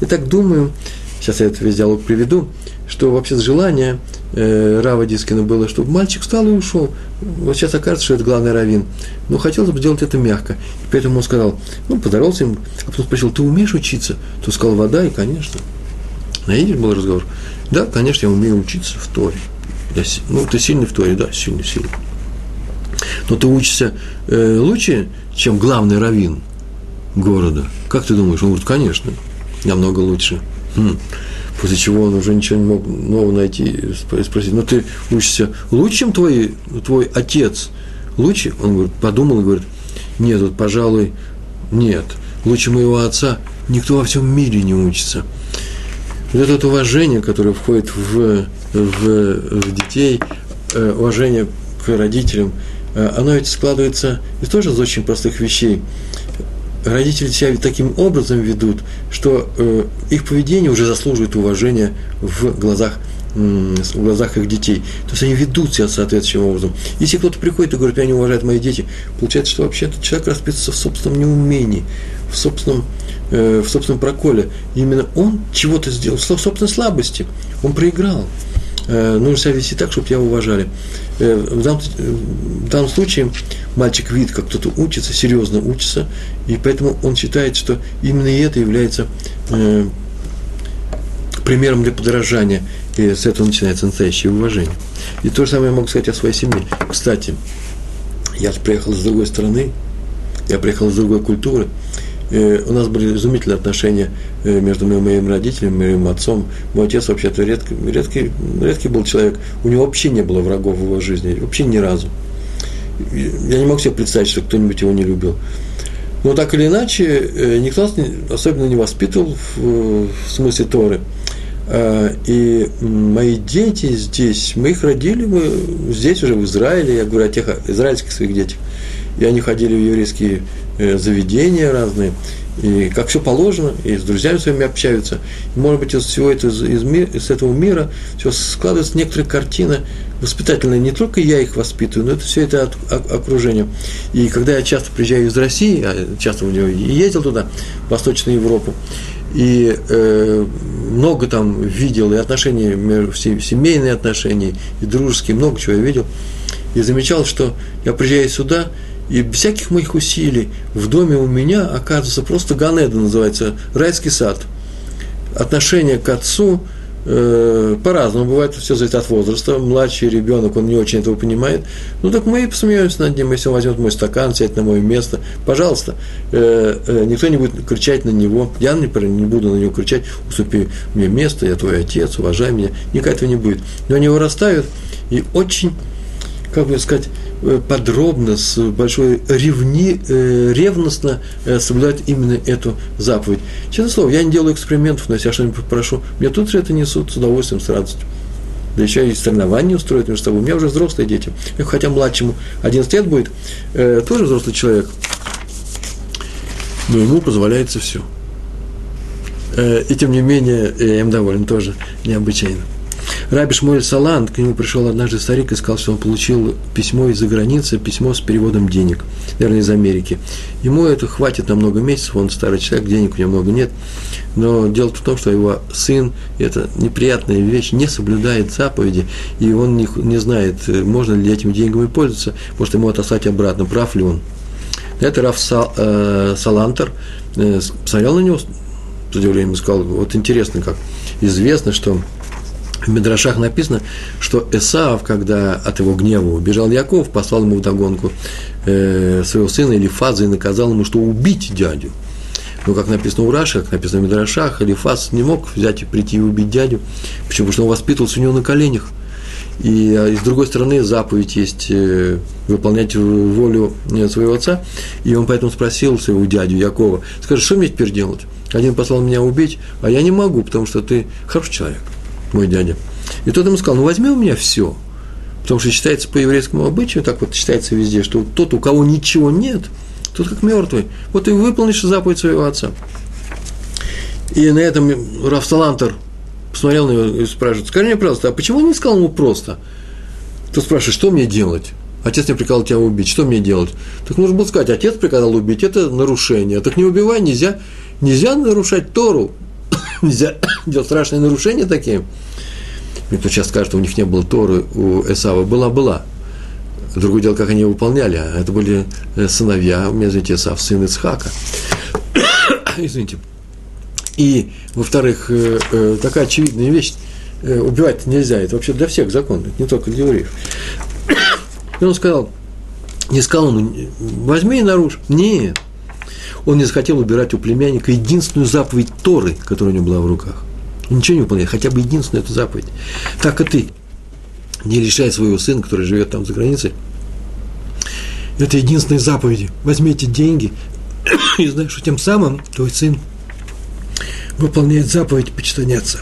И так думаю, сейчас я этот весь диалог приведу, что вообще желание э, Рава Дискина было, чтобы мальчик встал и ушел. Вот сейчас окажется, что это главный раввин. Но хотелось бы сделать это мягко. И поэтому он сказал, ну, поздоровался им, а потом спросил, ты умеешь учиться? Ты сказал, вода, и, конечно. На идиш был разговор. Да, конечно, я умею учиться в Торе. Я, ну, ты сильный в Торе, да, сильный, сильный. Но ты учишься э, лучше, чем главный раввин города. Как ты думаешь? Он говорит, конечно, намного лучше. Хм. После чего он уже ничего не мог нового найти и спросить, ну ты учишься лучше, чем твой, твой отец? Лучше? Он говорит, подумал и говорит, нет, вот, пожалуй, нет. Лучше моего отца никто во всем мире не учится. Вот это вот уважение, которое входит в, в, в детей, э, уважение к родителям, э, оно ведь складывается из тоже из очень простых вещей родители себя таким образом ведут, что э, их поведение уже заслуживает уважения в глазах, в глазах их детей. То есть они ведут себя соответствующим образом. Если кто-то приходит и говорит, меня не уважают мои дети, получается, что вообще этот человек расписывается в собственном неумении, в собственном, э, в собственном проколе. Именно он чего-то сделал, в собственной слабости. Он проиграл. Э, нужно себя вести так, чтобы тебя уважали. Э, в данном, в данном случае мальчик видит, как кто-то учится, серьезно учится, и поэтому он считает, что именно это является э, примером для подражания, и с этого начинается настоящее уважение. И то же самое я могу сказать о своей семье. Кстати, я приехал с другой страны, я приехал из другой культуры, Э, у нас были изумительные отношения э, между моим родителями, моим отцом. Мой отец вообще-то редкий, редкий, редкий был человек. У него вообще не было врагов в его жизни, вообще ни разу. Я не могу себе представить, что кто-нибудь его не любил. Но так или иначе, э, никто нас особенно не воспитывал в, в смысле Торы. А, и мои дети здесь, мы их родили, мы здесь уже в Израиле, я говорю о тех израильских своих детях, и они ходили в еврейские заведения разные, и как все положено, и с друзьями своими общаются. И, может быть, из всего этого, из, из, из этого мира все складывается некоторая картина воспитательная. Не только я их воспитываю, но это все это от, окружение. И когда я часто приезжаю из России, я часто у него ездил туда, в Восточную Европу, и э, много там видел, и отношения, семейные отношения, и дружеские, много чего я видел, и замечал, что я приезжаю сюда – и без всяких моих усилий в доме у меня оказывается просто Ганеда называется, райский сад. Отношение к отцу э, по-разному бывает, все зависит от возраста. Младший ребенок, он не очень этого понимает. Ну так мы и посмеемся над ним, если он возьмет мой стакан, сядет на мое место. Пожалуйста, э, э, никто не будет кричать на него. Я, например, не буду на него кричать, уступи мне место, я твой отец, уважай меня. Никак этого не будет. Но они вырастают и очень, как бы сказать, подробно, с большой ревни, э, ревностно э, соблюдать именно эту заповедь. Честное слово, я не делаю экспериментов, но если я что-нибудь попрошу, мне тут же это несут с удовольствием, с радостью. Да еще и соревнования устроят между собой. У меня уже взрослые дети. Хотя младшему 11 лет будет, тоже взрослый человек. Но ему позволяется все. И тем не менее, я им доволен тоже необычайно. Раби Шмуэль Саланд, к нему пришел однажды старик и сказал, что он получил письмо из-за границы, письмо с переводом денег, наверное, из Америки. Ему это хватит на много месяцев, он старый человек, денег у него много нет. Но дело в том, что его сын, это неприятная вещь, не соблюдает заповеди, и он не, не знает, можно ли этими деньгами пользоваться, может ему отослать обратно, прав ли он. Это Раф Сал, э, Салантер э, посмотрел на него с удивлением и сказал, вот интересно как, известно, что в Медрашах написано, что Эсав, когда от его гнева убежал Яков, послал ему вдогонку э, своего сына Элифаза и наказал ему, что убить дядю. Но, как написано у Раша, как написано в Медрашах, Элифаз не мог взять и прийти и убить дядю. Почему? Потому что он воспитывался у него на коленях. И, а, и с другой стороны, заповедь есть э, выполнять волю э, своего отца. И он поэтому спросил своего дядю Якова, скажи, что мне теперь делать? Один послал меня убить, а я не могу, потому что ты хороший человек мой дядя. И тот ему сказал, ну возьми у меня все. Потому что считается по еврейскому обычаю, так вот считается везде, что тот, у кого ничего нет, тот как мертвый. Вот ты выполнишь заповедь своего отца. И на этом Рафсалантер посмотрел на него и спрашивает, скажи мне, пожалуйста, а почему он не сказал ему просто? Тот спрашивает, что мне делать? Отец мне приказал тебя убить, что мне делать? Так нужно было сказать, отец приказал убить, это нарушение. Так не убивай, нельзя, нельзя нарушать Тору, нельзя делать страшные нарушения такие. Мне кто сейчас скажет, что у них не было Торы, у Эсава была-была. Другое дело, как они его выполняли. Это были э, сыновья, у меня, извините, Эсав, сын Ицхака. извините. И, во-вторых, э, э, такая очевидная вещь, убивать нельзя, это вообще для всех закон, это не только для евреев. И он сказал, не сказал ему, возьми и нарушь. Нет, он не захотел убирать у племянника единственную заповедь Торы, которая у него была в руках. ничего не выполняет, хотя бы единственную эту заповедь. Так и ты. Не лишай своего сына, который живет там за границей. Это единственные заповеди. Возьми эти деньги и знаешь, что тем самым твой сын выполняет заповедь почитания отца.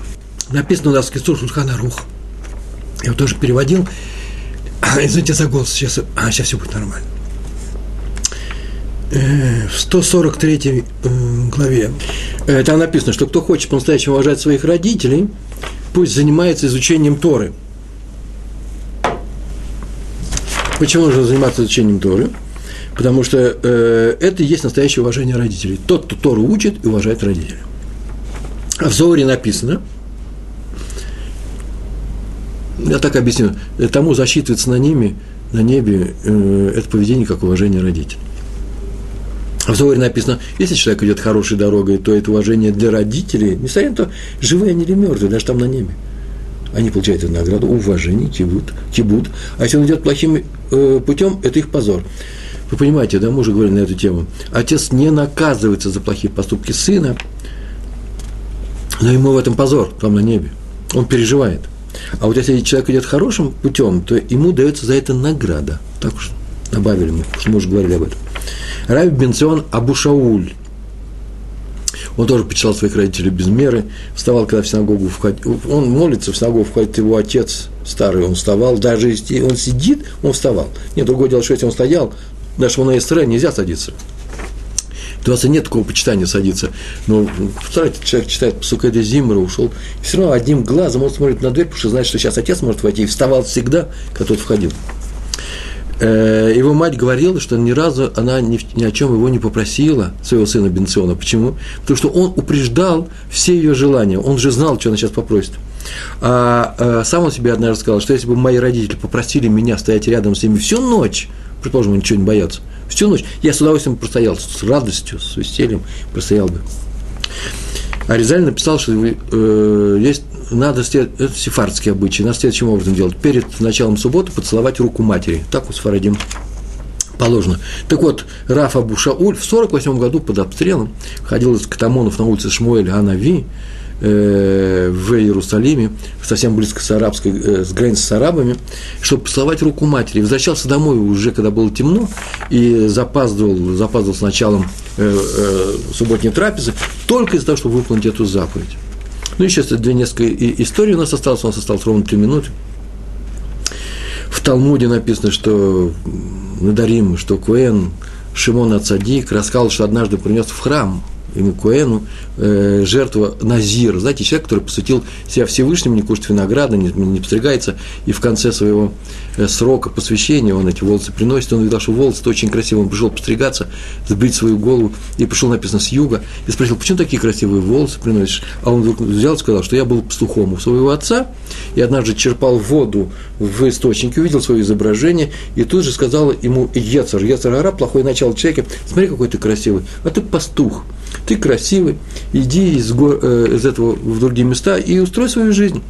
Написано у нас в Кисур Шульхана Рух. Я его тоже переводил. Извините за голос, сейчас, а, сейчас все будет нормально. Э, в 143 э, главе э, там написано, что кто хочет по-настоящему уважать своих родителей, пусть занимается изучением Торы. Почему нужно заниматься изучением Торы? Потому что э, это и есть настоящее уважение родителей. Тот, кто Тору учит и уважает родителей. А в Зоре написано, я так объясню, тому засчитывается на ними, на небе, э, это поведение как уважение родителей. В Зоре написано, если человек идет хорошей дорогой, то это уважение для родителей, несмотря на то, живые они или мертвые, даже там на небе. Они получают эту награду, уважение, кибут, кибут. А если он идет плохим э, путем, это их позор. Вы понимаете, да, мы уже говорили на эту тему. Отец не наказывается за плохие поступки сына, но ему в этом позор, там на небе. Он переживает. А вот если человек идет хорошим путем, то ему дается за это награда. Так уж добавили мы, что мы уже говорили об этом. Раби Бенцион Абушауль. Он тоже почитал своих родителей без меры, вставал, когда в синагогу входит, он молится, в синагогу входит его отец старый, он вставал, даже если он сидит, он вставал. Нет, другое дело, что если он стоял, даже на СТР нельзя садиться. У вас нет такого почитания садиться. Но представляете, человек читает сука де Зимра, ушел, все равно одним глазом он смотрит на дверь, потому что знает, что сейчас отец может войти, и вставал всегда, когда тот входил. Э, его мать говорила, что ни разу она ни, ни о чем его не попросила, своего сына Бенциона. Почему? Потому что он упреждал все ее желания. Он же знал, что она сейчас попросит. А, а сам он себе однажды сказал, что если бы мои родители попросили меня стоять рядом с ними всю ночь, предположим, ничего не боятся, всю ночь, я с удовольствием простоял, с радостью, с весельем простоял бы. А Резаль написал, что э, есть, надо, это сефардские обычаи, надо следующим образом делать. Перед началом субботы поцеловать руку матери. Так у Сфарадим положено. Так вот, Раф Абу Шауль в 48 году под обстрелом ходил из Катамонов на улице Шмуэль Анави, Э, в Иерусалиме, совсем близко с, арабской, э, с границей с арабами, чтобы поцеловать руку матери. Возвращался домой уже, когда было темно, и запаздывал, запаздывал с началом э, э, субботней трапезы, только из-за того, чтобы выполнить эту заповедь. Ну и сейчас две несколько историй у нас осталось, у нас осталось ровно три минуты. В Талмуде написано, что Надарим, что Куэн, Шимон Ацадик рассказал, что однажды принес в храм ему Куэну, э, жертва Назир, знаете, человек, который посвятил себя Всевышнему, не кушает винограда, не, не постригается, и в конце своего срока посвящения он эти волосы приносит, он видел, что волосы очень красивые, он пришел постригаться, сбрить свою голову, и пришел, написано, с юга, и спросил, почему такие красивые волосы приносишь? А он вдруг взял и сказал, что я был пастухом у своего отца, и однажды черпал воду в источнике, увидел свое изображение, и тут же сказал ему Ецер, Ецер Ара, плохое начало человека, смотри, какой ты красивый, а ты пастух ты красивый, иди из, го, э, из этого в другие места и устрой свою жизнь.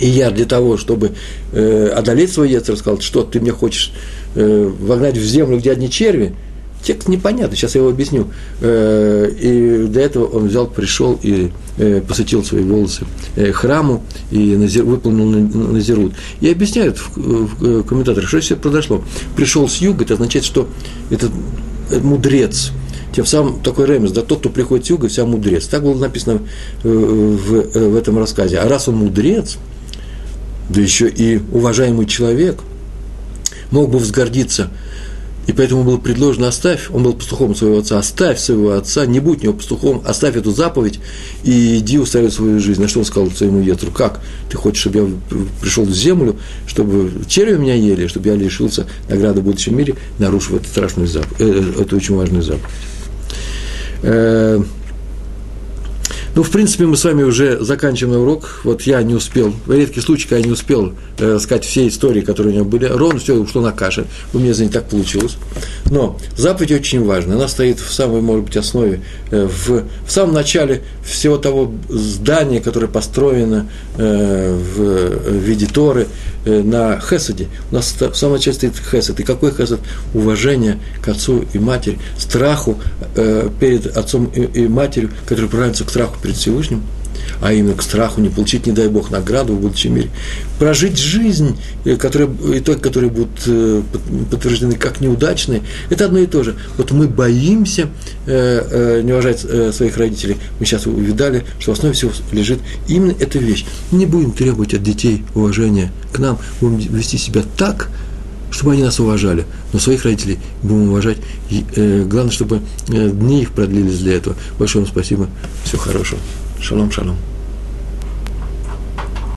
И я для того, чтобы э, одолеть свой яйцо, сказал, что ты мне хочешь э, вогнать в землю, где одни черви, текст непонятный, сейчас я его объясню. Э, и для этого он взял, пришел и э, посвятил свои волосы э, храму и назир, выполнил назирут. И объясняют в, в комментаторах, что все произошло. Пришел с юга, это означает, что этот мудрец – тем самым такой ремес, да, тот, кто приходит с юга, вся мудрец. Так было написано э, в, э, в этом рассказе. А раз он мудрец, да еще и уважаемый человек, мог бы взгордиться – и поэтому было предложено, оставь, он был пастухом своего отца, оставь своего отца, не будь у него пастухом, оставь эту заповедь и иди устраивай свою жизнь. На что он сказал своему Етру, как ты хочешь, чтобы я пришел в землю, чтобы черви меня ели, чтобы я лишился награды в будущем мире, нарушив эту страшную заповедь, э, эту очень важную заповедь. Ну, в принципе, мы с вами уже заканчиваем урок. Вот я не успел, в редкий случай, я не успел э, сказать все истории, которые у меня были. Ровно все ушло на каше. У меня за не так получилось. Но заповедь очень важна. Она стоит в самой, может быть, основе, э, в, в самом начале всего того здания, которое построено э, в, виде Торы, на Хесаде. У нас в самом начале стоит Хесад. И какой Хесад? Уважение к отцу и матери, страху э, перед отцом и, матерью, которые приравниваются к страху перед Всевышним, а именно к страху, не получить, не дай Бог, награду в будущем мире. Прожить жизнь, э, которая, итоги которые будут э, подтверждены как неудачные, это одно и то же. Вот мы боимся э, не уважать своих родителей. Мы сейчас увидали, что в основе всего лежит именно эта вещь. Не будем требовать от детей уважения к нам, будем вести себя так, чтобы они нас уважали, но своих родителей будем уважать. И, э, главное, чтобы э, дни их продлились для этого. Большое вам спасибо. Всего хорошего. Шалом, шалом.